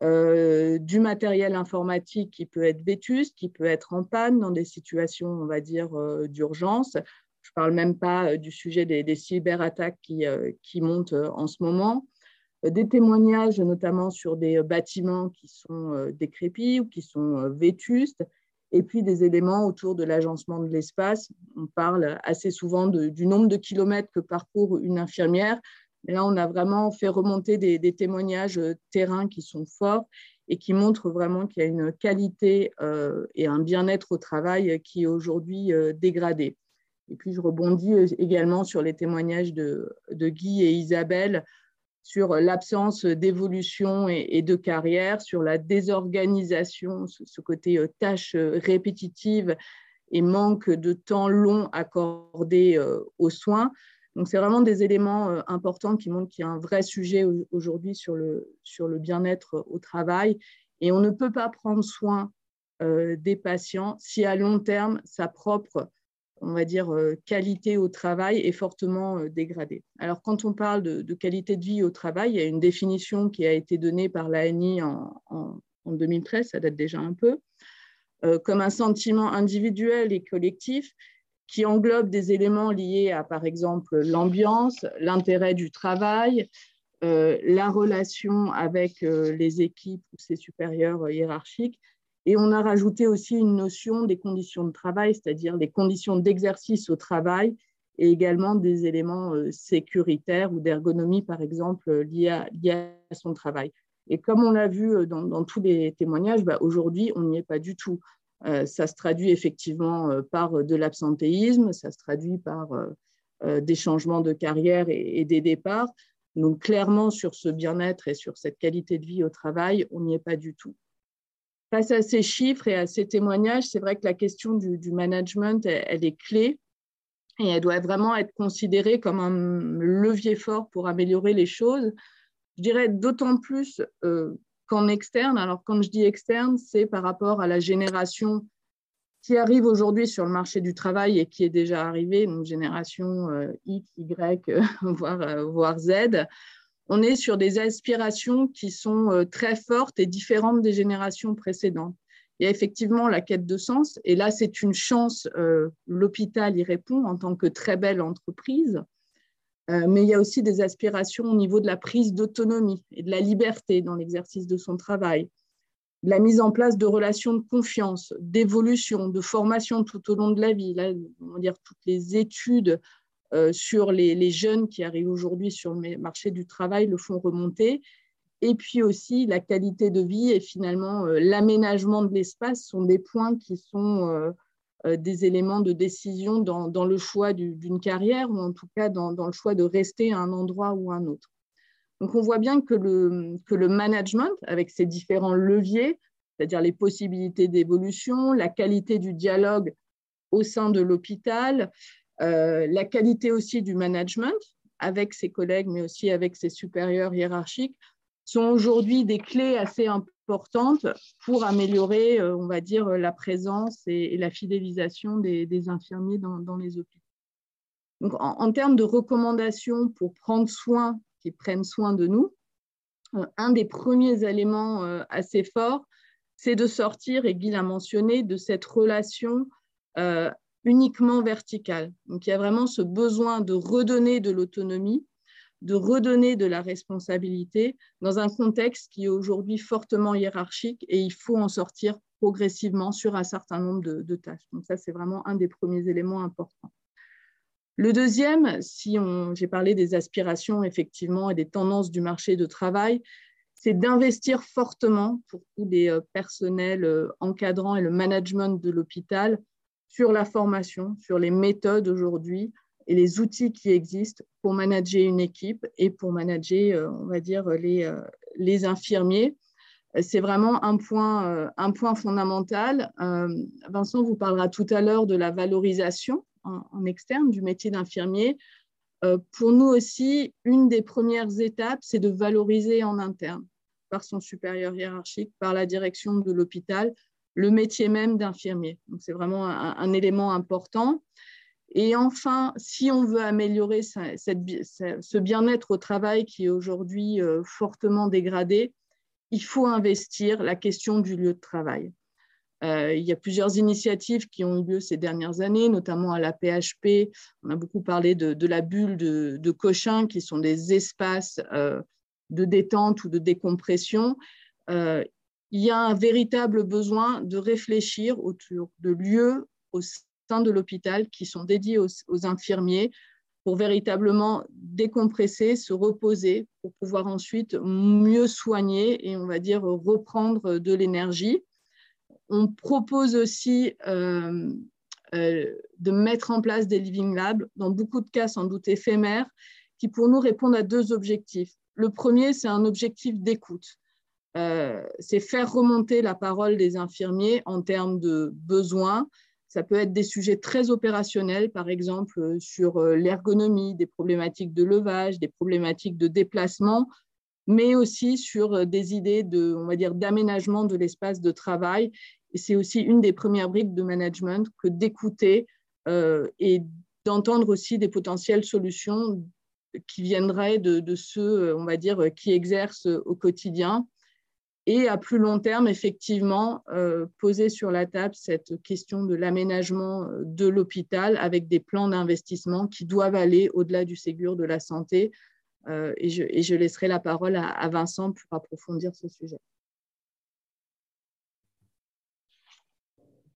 Euh, du matériel informatique qui peut être vétuste, qui peut être en panne dans des situations, on va dire, d'urgence. Je ne parle même pas du sujet des, des cyberattaques qui, qui, montent en ce moment. Euh, des témoignages notamment sur des euh, bâtiments qui sont euh, décrépits ou qui sont vétustes, et puis des éléments autour de l'agencement de l'espace. On parle assez souvent du nombre de kilomètres que parcourt une infirmière. Mais là, on a vraiment fait remonter des, témoignages terrain qui sont forts et qui montrent vraiment qu'il y a une qualité et un bien-être au travail qui est aujourd'hui dégradé. Et puis, je rebondis également sur les témoignages de, de Guy et Isabelle sur l'absence d'évolution et, de carrière, sur la désorganisation, ce, côté euh, tâches euh, répétitives et manque de temps long accordé euh, aux soins. Donc, c'est vraiment des éléments importants qui montrent qu'il y a un vrai sujet aujourd'hui sur le, sur le bien-être au travail. Et on ne peut pas prendre soin des patients si à long terme, sa propre on va dire, euh, qualité au travail est fortement euh, dégradée. Alors, quand on parle de, qualité de vie au travail, il y a une définition qui a été donnée par l'ANI en, en, 2013, ça date déjà un peu, euh, comme un sentiment individuel et collectif qui englobe des éléments liés à, par exemple, l'ambiance, l'intérêt du travail, la relation avec les équipes ou ses supérieurs hiérarchiques, et on a rajouté aussi une notion des conditions de travail, c'est-à-dire les conditions d'exercice au travail et également des éléments euh, sécuritaires ou d'ergonomie, par exemple, liés à, son travail. Et comme on l'a vu euh, dans, tous les témoignages, bah, aujourd'hui, on n'y est pas du tout. Euh, ça se traduit effectivement par de l'absentéisme, ça se traduit par des changements de carrière et, des départs. Donc clairement, sur ce bien-être et sur cette qualité de vie au travail, on n'y est pas du tout. Face à ces chiffres et à ces témoignages, c'est vrai que la question du, management, elle, est clé et elle doit vraiment être considérée comme un levier fort pour améliorer les choses. Je dirais d'autant plus euh, qu'en externe. Alors, quand je dis externe, c'est par rapport à la génération qui arrive aujourd'hui sur le marché du travail et qui est déjà arrivée, donc génération euh, X, Y, euh, voire Z on est sur des aspirations qui sont euh, très fortes et différentes des générations précédentes. Il y a effectivement la quête de sens, et là, c'est une chance, euh, l'hôpital y répond en tant que très belle entreprise, euh, mais il y a aussi des aspirations au niveau de la prise d'autonomie et de la liberté dans l'exercice de son travail, de la mise en place de relations de confiance, d'évolution, de formation tout au long de la vie. Là, on dire toutes les études sur les, jeunes qui arrivent aujourd'hui sur le marché du travail le font remonter. Et puis aussi la qualité de vie et finalement euh, l'aménagement de l'espace sont des points qui sont euh, des éléments de décision dans, le choix d'une carrière ou en tout cas dans, le choix de rester à un endroit ou un autre. Donc on voit bien que le, que le management, avec ses différents leviers, c'est-à-dire les possibilités d'évolution, la qualité du dialogue au sein de l'hôpital, euh, la qualité aussi du management avec ses collègues, mais aussi avec ses supérieurs hiérarchiques, sont aujourd'hui des clés assez importantes pour améliorer, euh, on va dire, la présence et, la fidélisation des, infirmiers dans, les hôpitaux. Donc, en, termes de recommandations pour prendre soin, qui prennent soin de nous, euh, un des premiers éléments assez forts, c'est de sortir, et Guy l'a mentionné, de cette relation uniquement verticale. Donc il y a vraiment ce besoin de redonner de l'autonomie, de redonner de la responsabilité dans un contexte qui est aujourd'hui fortement hiérarchique et il faut en sortir progressivement sur un certain nombre de, tâches. Donc ça, c'est vraiment un des premiers éléments importants. Le deuxième, si j'ai parlé des aspirations effectivement et des tendances du marché de travail, c'est d'investir fortement pour tous les personnels encadrants et le management de l'hôpital sur la formation, sur les méthodes aujourd'hui et les outils qui existent pour manager une équipe et pour manager, on va dire, les, les infirmiers c'est vraiment un point, euh, fondamental. Euh, Vincent vous parlera tout à l'heure de la valorisation en, externe du métier d'infirmier. Euh, pour nous aussi, une des premières étapes, c'est de valoriser en interne, par son supérieur hiérarchique, par la direction de l'hôpital, le métier même d'infirmier. Donc, c'est vraiment un, élément important. Et enfin, si on veut améliorer ce bien-être au travail qui est aujourd'hui fortement dégradé, il faut investir la question du lieu de travail. Euh, il y a plusieurs initiatives qui ont eu lieu ces dernières années, notamment à la PHP. On a beaucoup parlé de, la bulle de, Cochin, qui sont des espaces euh, de détente ou de décompression. Euh, il y a un véritable besoin de réfléchir autour de lieux au sein de l'hôpital qui sont dédiés aux infirmiers pour véritablement décompresser, se reposer, pour pouvoir ensuite mieux soigner et on va dire reprendre de l'énergie. On propose aussi euh, euh, de mettre en place des living labs, dans beaucoup de cas sans doute éphémères, qui pour nous répondent à deux objectifs. Le premier, c'est un objectif d'écoute. Euh, c'est faire remonter la parole des infirmiers en termes de besoins, ça peut être des sujets très opérationnels, par exemple euh, sur euh, l'ergonomie, des problématiques de levage, des problématiques de déplacement, mais aussi sur des idées de, on va dire, d'aménagement de l'espace de travail. C'est aussi une des premières briques de management que d'écouter et d'entendre aussi des potentielles solutions qui viendraient de, de, ceux, on va dire, qui exercent au quotidien et à plus long terme, effectivement, euh, poser sur la table cette question de l'aménagement euh, de l'hôpital avec des plans d'investissement qui doivent aller au-delà du Ségur de la santé. Euh, et, je, laisserai la parole à, Vincent pour approfondir ce sujet.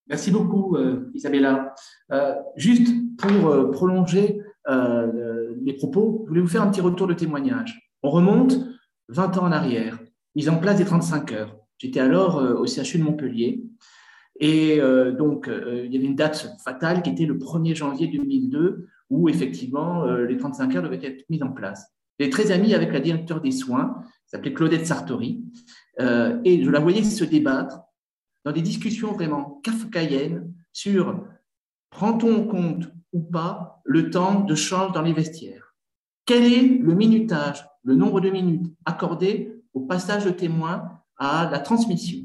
Merci beaucoup, Isabella. juste pour prolonger les propos, je voulais vous faire un petit retour de témoignage? On remonte 20 ans en arrière mise en place des 35 heures. J'étais alors euh, au CHU de Montpellier. Et euh, donc, euh, il y avait une date fatale qui était le 1er janvier 2002, où effectivement, les 35 heures devaient être mises en place. J'étais très ami avec la directeur des soins, qui s'appelait Claudette Sartori, et je la voyais se débattre dans des discussions vraiment kafkaïennes sur prend-on en compte ou pas le temps de change dans les vestiaires? Quel est le minutage, le nombre de minutes accordé au passage de témoin à la transmission.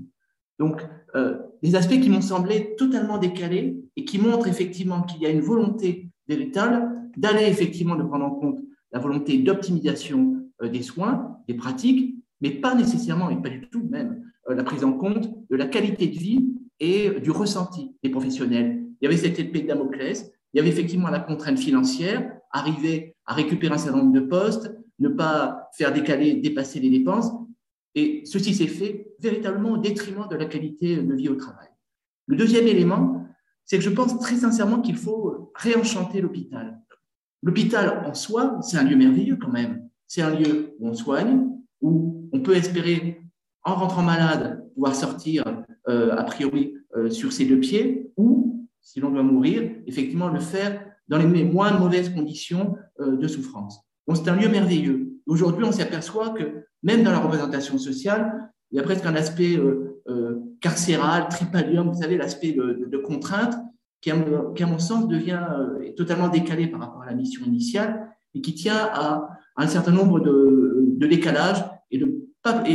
Donc, euh, des aspects qui m'ont semblé totalement décalés et qui montrent effectivement qu'il y a une volonté véritable d'aller effectivement de prendre en compte la volonté d'optimisation euh, des soins, des pratiques, mais pas nécessairement et pas du tout même euh, la prise en compte de la qualité de vie et du ressenti des professionnels. Il y avait cette épée de Damoclès, il y avait effectivement la contrainte financière, arriver à récupérer un certain nombre de postes, ne pas faire décaler, dépasser les dépenses. Et ceci s'est fait véritablement au détriment de la qualité de vie au travail. Le deuxième élément, c'est que je pense très sincèrement qu'il faut réenchanter l'hôpital. L'hôpital en soi, c'est un lieu merveilleux quand même. C'est un lieu où on soigne, où on peut espérer, en rentrant malade, pouvoir sortir euh, a priori euh, sur ses deux pieds, ou, si l'on doit mourir, effectivement le faire dans les moins mauvaises conditions euh, de souffrance. Donc c'est un lieu merveilleux. Aujourd'hui, on s'aperçoit que même dans la représentation sociale, il y a presque un aspect euh, euh, carcéral, tripalium, vous savez, l'aspect de, contrainte, qui à, mon, sens devient euh, totalement décalé par rapport à la mission initiale et qui tient à, un certain nombre de, décalages et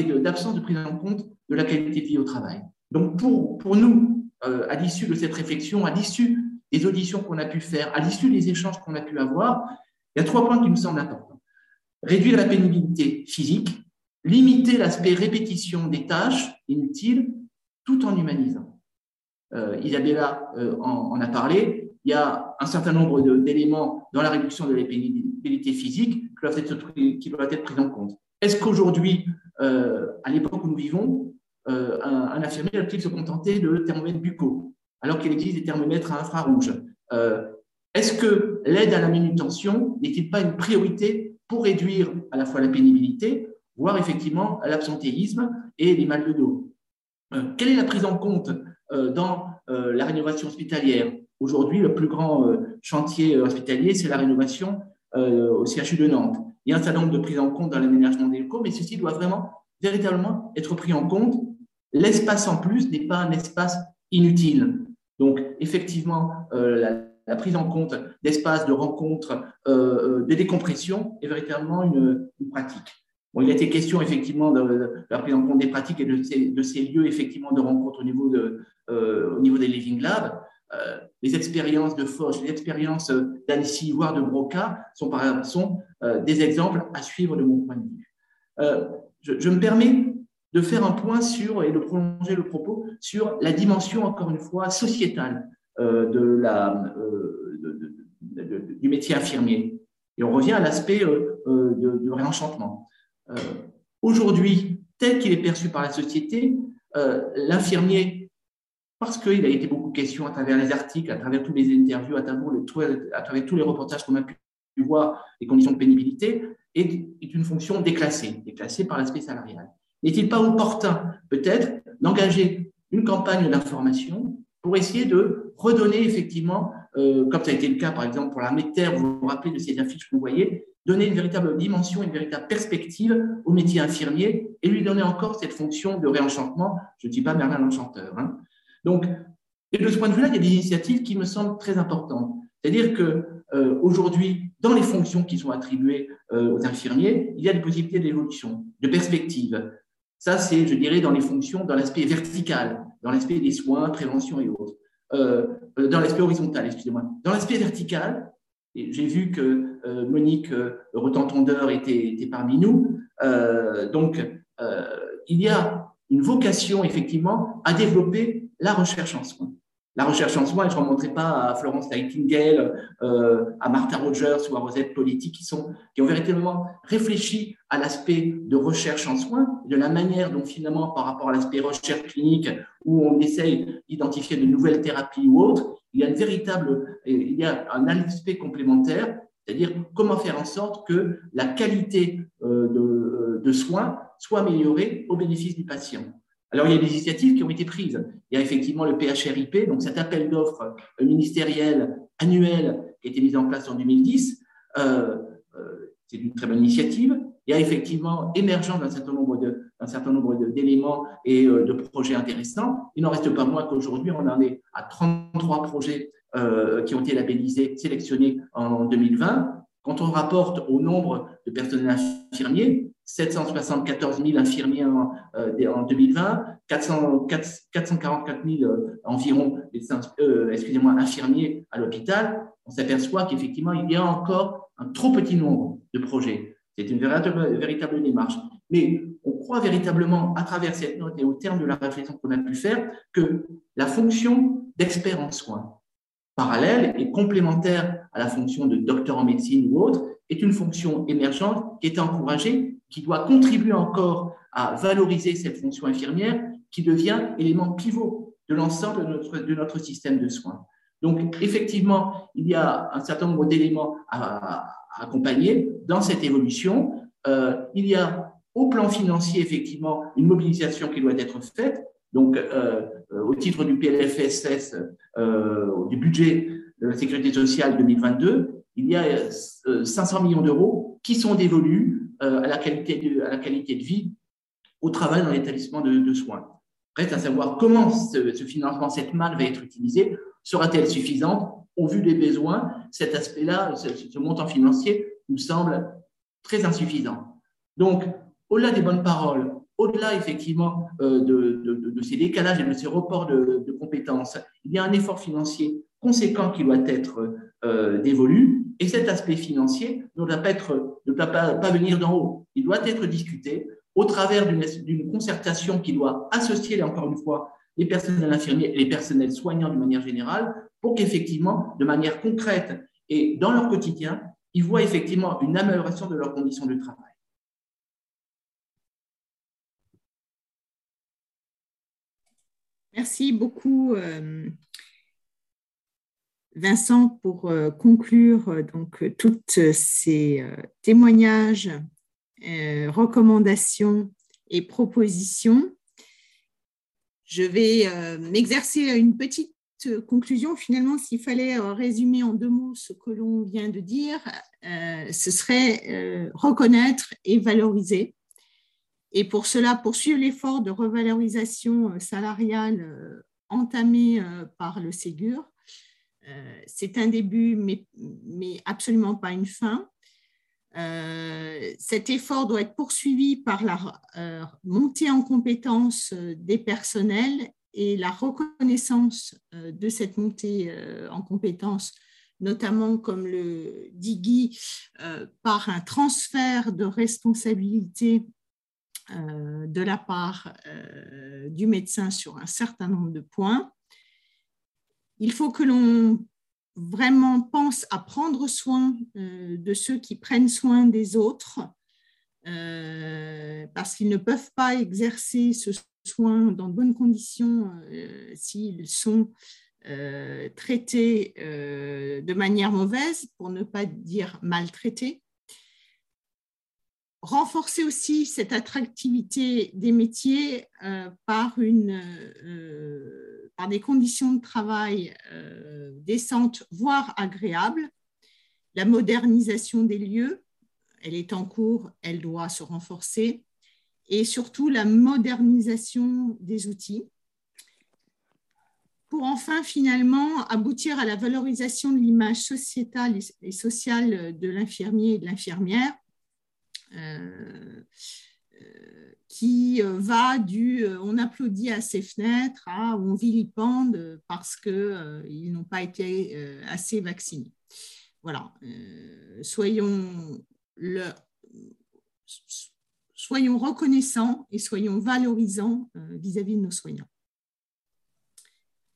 d'absence de, prise en compte de la qualité de vie au travail. Donc pour nous, à l'issue de cette réflexion, à l'issue des auditions qu'on a pu faire, à l'issue des échanges qu'on a pu avoir, il y a trois points qui me semblent importants. Réduire la pénibilité physique, limiter l'aspect répétition des tâches inutiles, tout en humanisant. Euh, Isabella euh, en, a parlé. Il y a un certain nombre d'éléments dans la réduction de la pénibilité physique qui doivent être, pris en compte. Est-ce qu'aujourd'hui, euh, à l'époque où nous vivons, un, un, infirmier doit-il se contenter de thermomètres buccaux alors qu'il existe des thermomètres à infrarouge? Est-ce que l'aide à la manutention n'est-il pas une priorité pour réduire à la fois la pénibilité, voire effectivement l'absentéisme et les mal de dos. quelle est la prise en compte dans la rénovation hospitalière? Aujourd'hui, le plus grand chantier hospitalier, c'est la rénovation au CHU de Nantes. Il y a un certain nombre de prises en compte dans l'aménagement des locaux, mais ceci doit vraiment, véritablement être pris en compte. L'espace en plus n'est pas un espace inutile. Donc, effectivement, la, prise en compte d'espaces de rencontres, euh, euh, de décompression est véritablement une, pratique. Bon, il a été question effectivement de, la prise en compte des pratiques et de ces, de lieux effectivement de rencontre au niveau, de, euh, des living labs. les expériences de Foch, les expériences d'Annecy, voire de Broca sont, des exemples à suivre de mon point de vue. Je, me permets de faire un point sur, et de prolonger le propos, sur la dimension, encore une fois, sociétale euh, de euh, du métier infirmier. Et on revient à l'aspect euh, du réenchantement. Aujourd'hui, tel qu'il est perçu par la société, l'infirmier, parce qu'il a été beaucoup question à travers les articles, à travers tous les interviews, à travers, tous les reportages qu'on a pu voir, les conditions de pénibilité, est une fonction déclassée, déclassée par l'aspect salarial. N'est-il pas opportun, peut-être, d'engager une campagne d'information pour essayer de redonner effectivement, euh, comme ça a été le cas par exemple pour la métère, vous vous rappelez de ces affiches que vous voyez, donner une véritable dimension, une véritable perspective au métier infirmier et lui donner encore cette fonction de réenchantement. Je ne dis pas Merlin l'enchanteur. Hein. Donc, et de ce point de vue-là, il y a des initiatives qui me semblent très importantes. C'est-à-dire que euh, aujourd'hui, dans les fonctions qui sont attribuées euh, aux infirmiers, il y a des possibilités d'évolution, de perspective. Ça, c'est, je dirais, dans les fonctions, dans l'aspect vertical, dans l'aspect des soins, prévention et autres. Euh, euh, dans l'aspect horizontal, excusez-moi. Dans l'aspect vertical, j'ai vu que euh, Monique Retentondeur était, était, parmi nous. donc, il y a une vocation, effectivement, à développer la recherche en soins la recherche en soins, et je ne remonterai pas à Florence Nightingale, euh, à Martha Rogers ou à Rosette Politique, qui, qui ont véritablement réfléchi à l'aspect de recherche en soins, de la manière dont finalement, par rapport à l'aspect recherche clinique, où on essaye d'identifier de nouvelles thérapies ou autres, il y a véritable, il y a un aspect complémentaire, c'est-à-dire comment faire en sorte que la qualité euh, de, de soins soit améliorée au bénéfice du patient. Alors, il y a des initiatives qui ont été prises. Il y a effectivement le PHRIP, donc cet appel d'offres ministériel annuel qui a été mis en place en 2010. Euh, euh, c'est une très bonne initiative. Il y a effectivement émergence d'un certain nombre de, certain nombre d'éléments et euh, de projets intéressants. Il n'en reste pas moins qu'aujourd'hui, on en est à 33 projets qui ont été labellisés, sélectionnés en 2020. Quand on rapporte au nombre de personnels infirmiers, 774 000 infirmiers en, 2020, 444 000 environ euh, excusez-moi, infirmiers à l'hôpital, on s'aperçoit qu'effectivement, il y a encore un trop petit nombre de projets. C'est une véritable, véritable démarche. Mais on croit véritablement, à travers cette note et au terme de la réflexion qu'on a pu faire, que la fonction d'expert en soins, parallèle et complémentaire à la fonction de docteur en médecine ou autre, est une fonction émergente qui est encouragée qui doit contribuer encore à valoriser cette fonction infirmière qui devient élément pivot de l'ensemble de notre, système de soins. Donc, effectivement, il y a un certain nombre d'éléments à, accompagner dans cette évolution. Euh, il y a au plan financier, effectivement, une mobilisation qui doit être faite. Donc, euh, au titre du PLFSS, euh, du budget de la sécurité sociale 2022, il y a 500 millions d'euros qui sont dévolus euh, à, la qualité de, la qualité de vie au travail dans l'établissement de, soins. Reste à savoir comment ce, financement, cette marque va être utilisée. Sera-t-elle suffisante Au vu des besoins, cet aspect-là, ce, montant financier nous semble très insuffisant. Donc, au-delà des bonnes paroles, au-delà effectivement euh, de, ces décalages et de ces reports de, compétences, il y a un effort financier conséquent qui doit être euh, dévolu. Et cet aspect financier ne doit pas, être, ne doit pas, pas venir d'en haut. Il doit être discuté au travers d'une concertation qui doit associer, encore une fois, les personnels infirmiers et les personnels soignants de manière générale pour qu'effectivement, de manière concrète et dans leur quotidien, ils voient effectivement une amélioration de leurs conditions de travail. Merci beaucoup, euh, Vincent, pour euh, conclure euh, donc tous ces témoignages recommandations et propositions. Je vais m'exercer à une petite conclusion. Finalement, s'il fallait résumer en deux mots ce que l'on vient de dire, ce serait reconnaître et valoriser. Et pour cela, poursuivre l'effort de revalorisation salariale entamé par le Ségur euh, c'est un début, mais, absolument pas une fin. Euh, cet effort doit être poursuivi par la euh, montée en compétence des personnels et la reconnaissance de cette montée en compétence, notamment comme le dit Guy, par un transfert de responsabilité de la part du médecin sur un certain nombre de points il faut que l'on vraiment pense à prendre soin euh, de ceux qui prennent soin des autres, euh, parce qu'ils ne peuvent pas exercer ce soin dans de bonnes conditions euh, s'ils sont traités de manière mauvaise, pour ne pas dire maltraités. Renforcer aussi cette attractivité des métiers par une par des conditions de travail euh, décentes, voire agréables. La modernisation des lieux, elle est en cours, elle doit se renforcer. Et surtout, la modernisation des outils pour enfin finalement aboutir à la valorisation de l'image sociétale et sociale de l'infirmier et de l'infirmière. Euh, qui euh, va du euh, on applaudit à ses fenêtres à on vilipende parce qu'ils n'ont pas été assez vaccinés. Voilà, soyons, soyons reconnaissants et soyons valorisants vis-à-vis de nos soignants.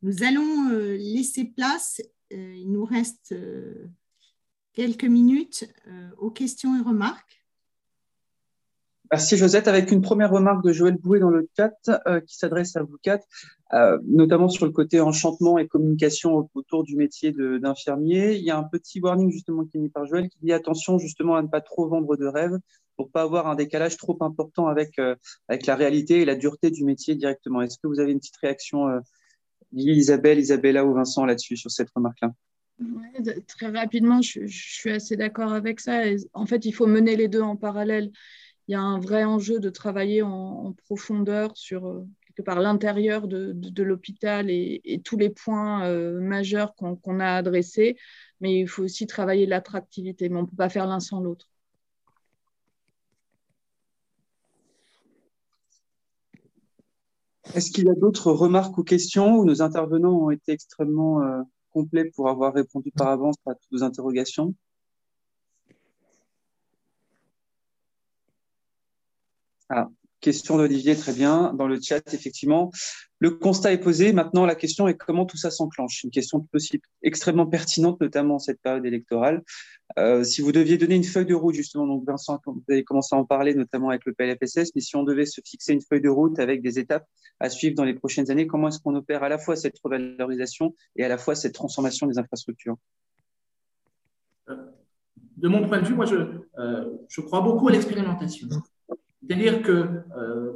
Nous allons laisser place, il nous reste quelques minutes aux questions et remarques. Merci Josette. Avec une première remarque de Joël Bouet dans le chat euh, qui s'adresse à vous quatre, euh, notamment sur le côté enchantement et communication autour du métier d'infirmier. Il y a un petit warning justement qui est mis par Joël qui dit attention justement à ne pas trop vendre de rêves pour pas avoir un décalage trop important avec, euh, avec la réalité et la dureté du métier directement. Est-ce que vous avez une petite réaction, Isabelle, Isabella ou Vincent là-dessus sur cette remarque-là? Très rapidement, je suis assez d'accord avec ça. En fait, il faut mener les deux en parallèle il y a un vrai enjeu de travailler en, profondeur sur euh, quelque part l'intérieur de, l'hôpital et, tous les points euh, majeurs qu'on a adressés, mais il faut aussi travailler l'attractivité, mais on ne peut pas faire l'un sans l'autre. Est-ce qu'il y a d'autres remarques ou questions où nos intervenants ont été extrêmement euh, complets pour avoir répondu par avance à toutes vos interrogations? Question d'Olivier, très bien. Dans le chat, effectivement, le constat est posé. Maintenant, la question est comment tout ça s'enclenche. Une question extrêmement pertinente, notamment en cette période électorale. Euh, si vous deviez donner une feuille de route, justement, donc Vincent, vous avez commencé à en parler, notamment avec le PLFSS, mais si on devait se fixer une feuille de route avec des étapes à suivre dans les prochaines années, comment est-ce qu'on opère à la fois cette revalorisation et à la fois cette transformation des infrastructures? De mon point de vue, moi, je, euh, je crois beaucoup à l'expérimentation. C'est-à-dire que euh,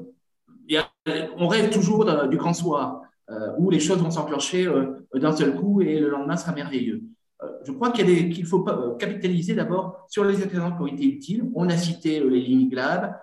rêve toujours du grand soir, euh, où les choses vont s'enclencher euh, d'un seul coup et le lendemain sera merveilleux. je crois qu'il faut capitaliser d'abord sur les expériences qui ont été utiles. On a cité les lignes GLAB,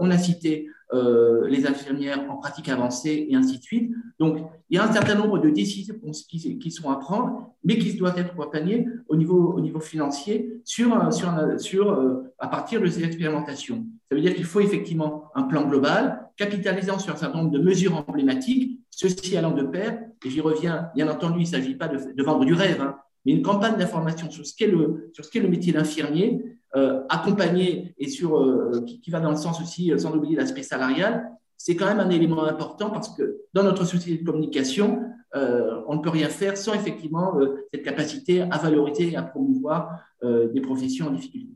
on a cité les infirmières en pratique avancée et ainsi de suite. Donc, il y a un certain nombre de décisions qui, sont à prendre, mais qui doivent être accompagnées au niveau, au niveau financier sur, sur, sur, à partir de ces expérimentations. Ça veut dire qu'il faut effectivement un plan global, capitalisant sur un certain nombre de mesures emblématiques, ceci allant de pair, et j'y reviens, bien entendu, il ne s'agit pas de, vendre du rêve, hein, mais une campagne d'information sur ce qu'est le, sur ce qu'est le métier d'infirmier, euh, accompagné et sur, euh, qui, va dans le sens aussi, euh, sans oublier l'aspect salarial, c'est quand même un élément important parce que dans notre société de communication, on ne peut rien faire sans effectivement cette capacité à valoriser et à promouvoir des professions en difficulté.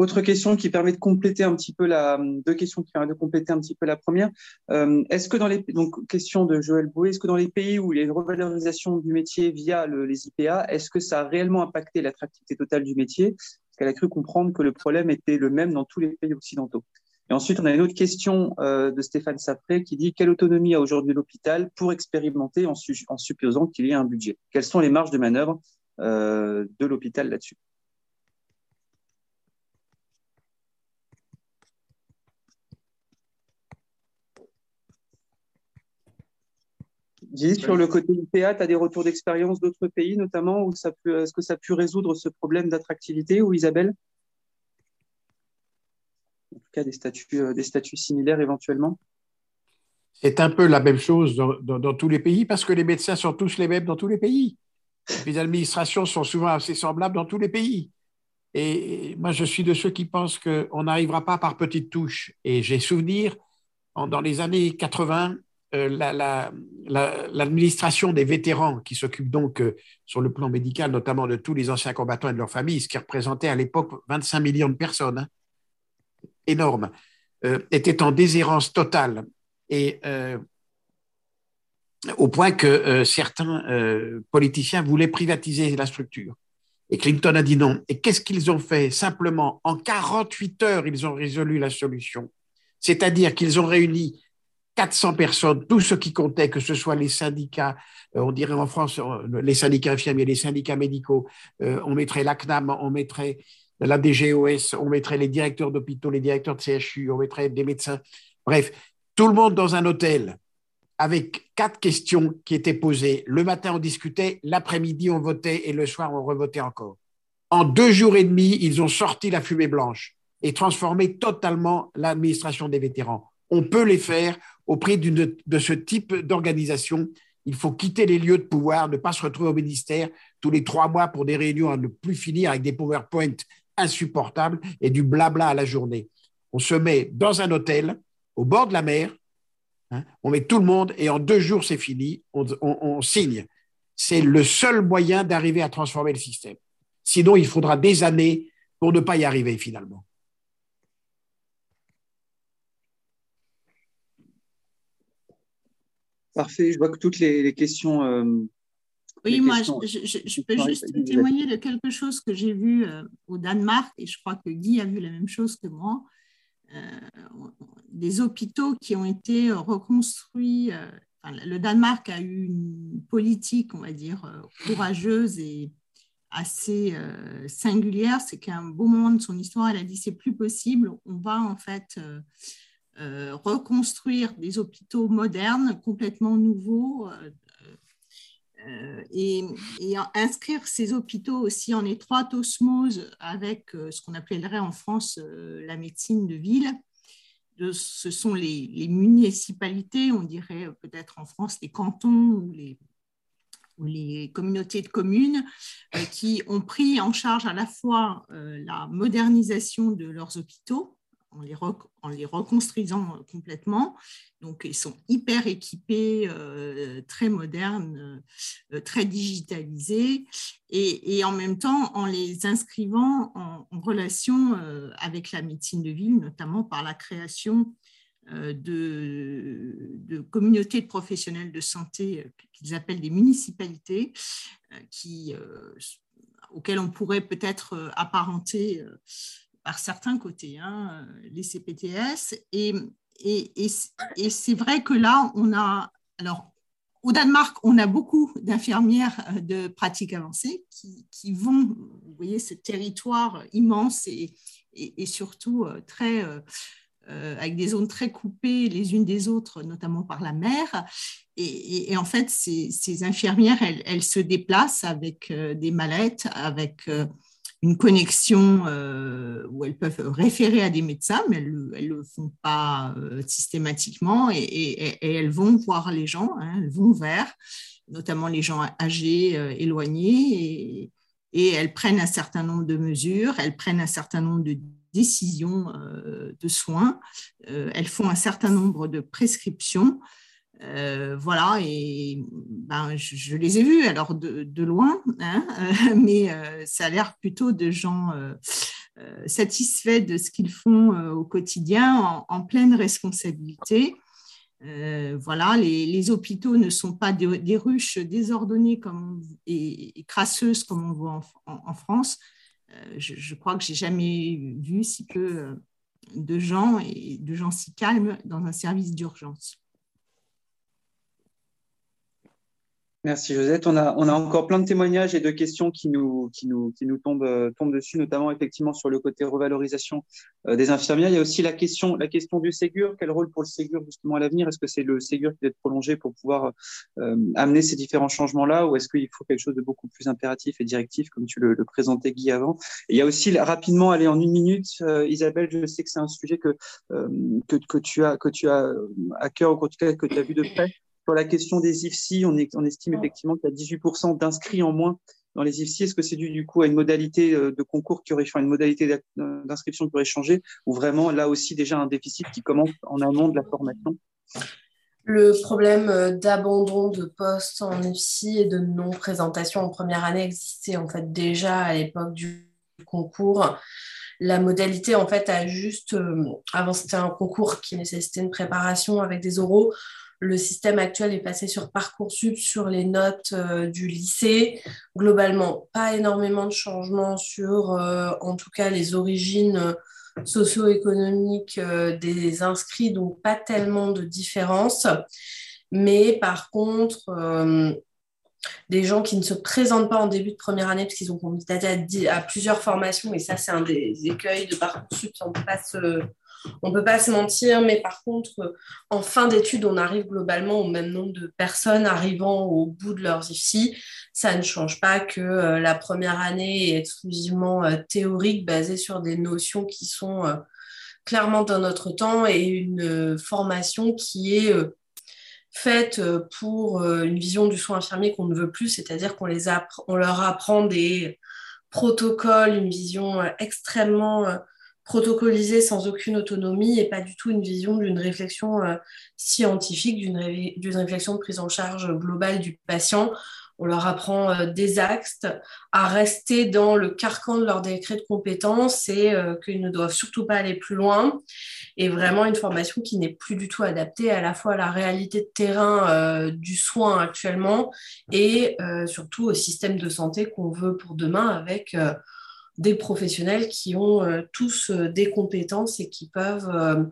Autre question qui permet de compléter un petit peu la deux questions qui permettent de compléter un petit peu la première. Euh, est-ce que dans les donc question de Joël Boué, est-ce que dans les pays où il y a une revalorisation du métier via les IPA, est-ce que ça a réellement impacté l'attractivité totale du métier? Parce qu'elle a cru comprendre que le problème était le même dans tous les pays occidentaux. Et ensuite, on a une autre question euh, de Stéphane Sapré qui dit quelle autonomie a aujourd'hui l'hôpital pour expérimenter en, supposant qu'il y ait un budget? Quelles sont les marges de manœuvre euh, de l'hôpital là-dessus? Sur le côté IPA, tu as des retours d'expérience d'autres pays, notamment, où ça peut, est-ce que ça a pu résoudre ce problème d'attractivité, ou Isabelle? En tout cas, des statuts, euh, des statuts similaires éventuellement C'est un peu la même chose dans, tous les pays, parce que les médecins sont tous les mêmes dans tous les pays. Les administrations sont souvent assez semblables dans tous les pays. Et moi, je suis de ceux qui pensent qu'on n'arrivera pas par petites touches. Et j'ai souvenir, dans les années 80, euh, l'administration des vétérans, qui s'occupe donc euh, sur le plan médical, notamment de tous les anciens combattants et de leurs familles, ce qui représentait à l'époque 25 millions de personnes, hein, énorme, euh, était en déshérence totale. Et au point que certains politiciens voulaient privatiser la structure. Et Clinton a dit non. Et qu'est-ce qu'ils ont fait? Simplement, en 48 heures, ils ont résolu la solution. C'est-à-dire qu'ils ont réuni 400 personnes, tout ce qui comptait, que ce soit les syndicats, euh, on dirait en France euh, les syndicats infirmiers, les syndicats médicaux, on mettrait l'ACNAM, on mettrait la DGOS, on mettrait les directeurs d'hôpitaux, les directeurs de CHU, on mettrait des médecins. Bref, tout le monde dans un hôtel avec quatre questions qui étaient posées. Le matin, on discutait, l'après-midi, on votait et le soir, on revotait encore. En deux jours et demi, ils ont sorti la fumée blanche et transformé totalement l'administration des vétérans. On peut les faire, au prix de ce type d'organisation. Il faut quitter les lieux de pouvoir, ne pas se retrouver au ministère tous les trois mois pour des réunions à ne plus finir avec des PowerPoint insupportables et du blabla à la journée. On se met dans un hôtel au bord de la mer, hein, on met tout le monde et en deux jours c'est fini, on signe. C'est le seul moyen d'arriver à transformer le système. Sinon, il faudra des années pour ne pas y arriver finalement. Parfait, je vois que toutes les, questions. Euh, oui, moi, je, peux juste témoigner de quelque chose que j'ai vu euh, au Danemark, et je crois que Guy a vu la même chose que moi. Euh, des hôpitaux qui ont été reconstruits. le Danemark a eu une politique, on va dire, courageuse et assez singulière. C'est qu'à un beau moment de son histoire, elle a dit c'est plus possible. On va en fait euh, reconstruire des hôpitaux modernes, complètement nouveaux, euh, euh, et, inscrire ces hôpitaux aussi en étroite osmose avec ce qu'on appellerait en France la médecine de ville. ce sont les, municipalités, on dirait peut-être en France les cantons ou les communautés de communes qui ont pris en charge à la fois la modernisation de leurs hôpitaux, en les, en les, reconstruisant complètement. Donc, ils sont hyper équipés, euh, très modernes, euh, très digitalisés, et, en même temps en les inscrivant en, relation euh, avec la médecine de ville, notamment par la création de, de, communautés de professionnels de santé qu'ils appellent des municipalités, qui, auxquelles on pourrait peut-être apparenter par certains côtés, hein, les CPTS. Et, c'est vrai que là, on a. Alors, au Danemark, on a beaucoup d'infirmières euh, de pratique avancée qui, vont, vous voyez, ce territoire immense et, surtout euh, très. Euh, avec des zones très coupées les unes des autres, notamment par la mer. Et, en fait, ces, ces infirmières, elles, elles, se déplacent avec des mallettes, avec une connexion euh, où elles peuvent référer à des médecins, mais elles ne le font pas euh, systématiquement et, elles vont voir les gens, hein, elles vont vers, notamment les gens âgés, euh, éloignés, et, elles prennent un certain nombre de mesures, elles prennent un certain nombre de décisions de soins, elles font un certain nombre de prescriptions euh, voilà, et ben, je, les ai vus alors de, loin, hein, mais euh, ça a l'air plutôt de gens satisfaits de ce qu'ils font au quotidien en, pleine responsabilité. voilà, les, hôpitaux ne sont pas des, ruches désordonnées comme et, crasseuses comme on voit en, France. Je, je, crois que j'ai jamais vu si peu de gens et de gens si calmes dans un service d'urgence. Merci Josette. On a, on a encore plein de témoignages et de questions qui nous, qui nous, qui nous tombent, euh, tombent dessus, notamment effectivement sur le côté revalorisation euh, des infirmières. Il y a aussi la question, la question du Ségur. Quel rôle pour le Ségur justement à l'avenir? Est-ce que c'est le Ségur qui doit être prolongé pour pouvoir euh, amener ces différents changements-là? Ou est-ce qu'il faut quelque chose de beaucoup plus impératif et directif comme tu le, présentais Guy avant? Il y a aussi rapidement, aller en une minute, Isabelle, je sais que c'est un sujet que, que, que, tu as, que tu as à cœur ou que tu as vu de près. Sur la question des IFSI, on, estime effectivement qu'il y a 18% d'inscrits en moins dans les IFSI. Est-ce que c'est dû du coup à une modalité euh, de concours qui aurait changé, une modalité euh, d'inscription qui aurait changé, ou vraiment là aussi déjà un déficit qui commence en amont de la formation? Le problème euh, d'abandon de postes en IFSI et de non-présentation en première année existait en fait déjà à l'époque du concours. La modalité en fait a juste, avant c'était un concours qui nécessitait une préparation avec des oraux, le système actuel est passé sur Parcoursup, sur les notes euh, du lycée. Globalement, pas énormément de changements sur, euh, en tout cas, les origines euh, socio-économiques des inscrits, donc pas tellement de différence. Mais par contre, des gens qui ne se présentent pas en début de première année parce qu'ils ont candidaté à, plusieurs formations, et ça, c'est un des écueils de Parcoursup, on ne peut pas on ne peut pas se mentir, mais par contre, en fin d'études, on arrive globalement au même nombre de personnes arrivant au bout de leurs IFSI. Ça ne change pas que euh, la première année est exclusivement euh, théorique, basée sur des notions qui sont euh, clairement dans notre temps et une formation qui est faite pour une vision du soin infirmier qu'on ne veut plus, c'est-à-dire qu'on on leur apprend des protocoles, une vision extrêmement protocolisé sans aucune autonomie et pas du tout une vision d'une réflexion euh, scientifique, d'une réflexion de prise en charge globale du patient. On leur apprend euh, des axes à rester dans le carcan de leur décret de compétences et euh, qu'ils ne doivent surtout pas aller plus loin. Et vraiment une formation qui n'est plus du tout adaptée à la fois à la réalité de terrain du soin actuellement et surtout au système de santé qu'on veut pour demain avec des professionnels qui ont euh, tous euh, des compétences et qui peuvent euh,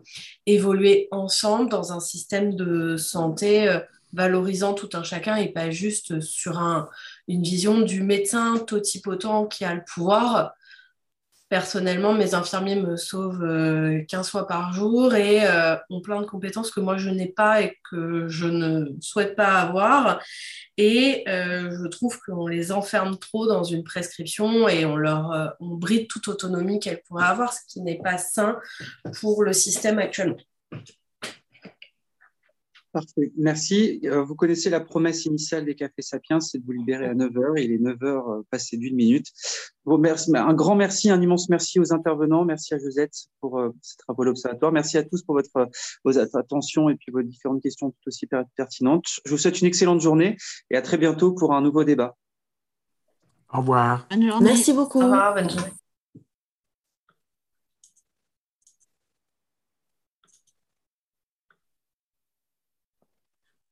évoluer ensemble dans un système de santé valorisant tout un chacun et pas juste sur un, une vision du médecin totipotent qui a le pouvoir Personnellement, mes infirmiers me sauvent 15 euh, fois par jour et euh, ont plein de compétences que moi je n'ai pas et que je ne souhaite pas avoir. Et euh, je trouve qu'on les enferme trop dans une prescription et on leur on bride toute autonomie qu'elles pourraient avoir, ce qui n'est pas sain pour le système actuellement. Parfait, merci. Euh, vous connaissez la promesse initiale des Cafés Sapiens, c'est de vous libérer à 9h. Il est 9h euh, passé d'une minute. un grand merci, un immense merci aux intervenants. Merci à Josette pour euh, ces travaux l'Observatoire. Merci à tous pour votre, attention et puis vos différentes questions tout aussi pertinentes. Je vous souhaite une excellente journée et à très bientôt pour un nouveau débat. Au revoir. Merci beaucoup. Au revoir, bonne journée.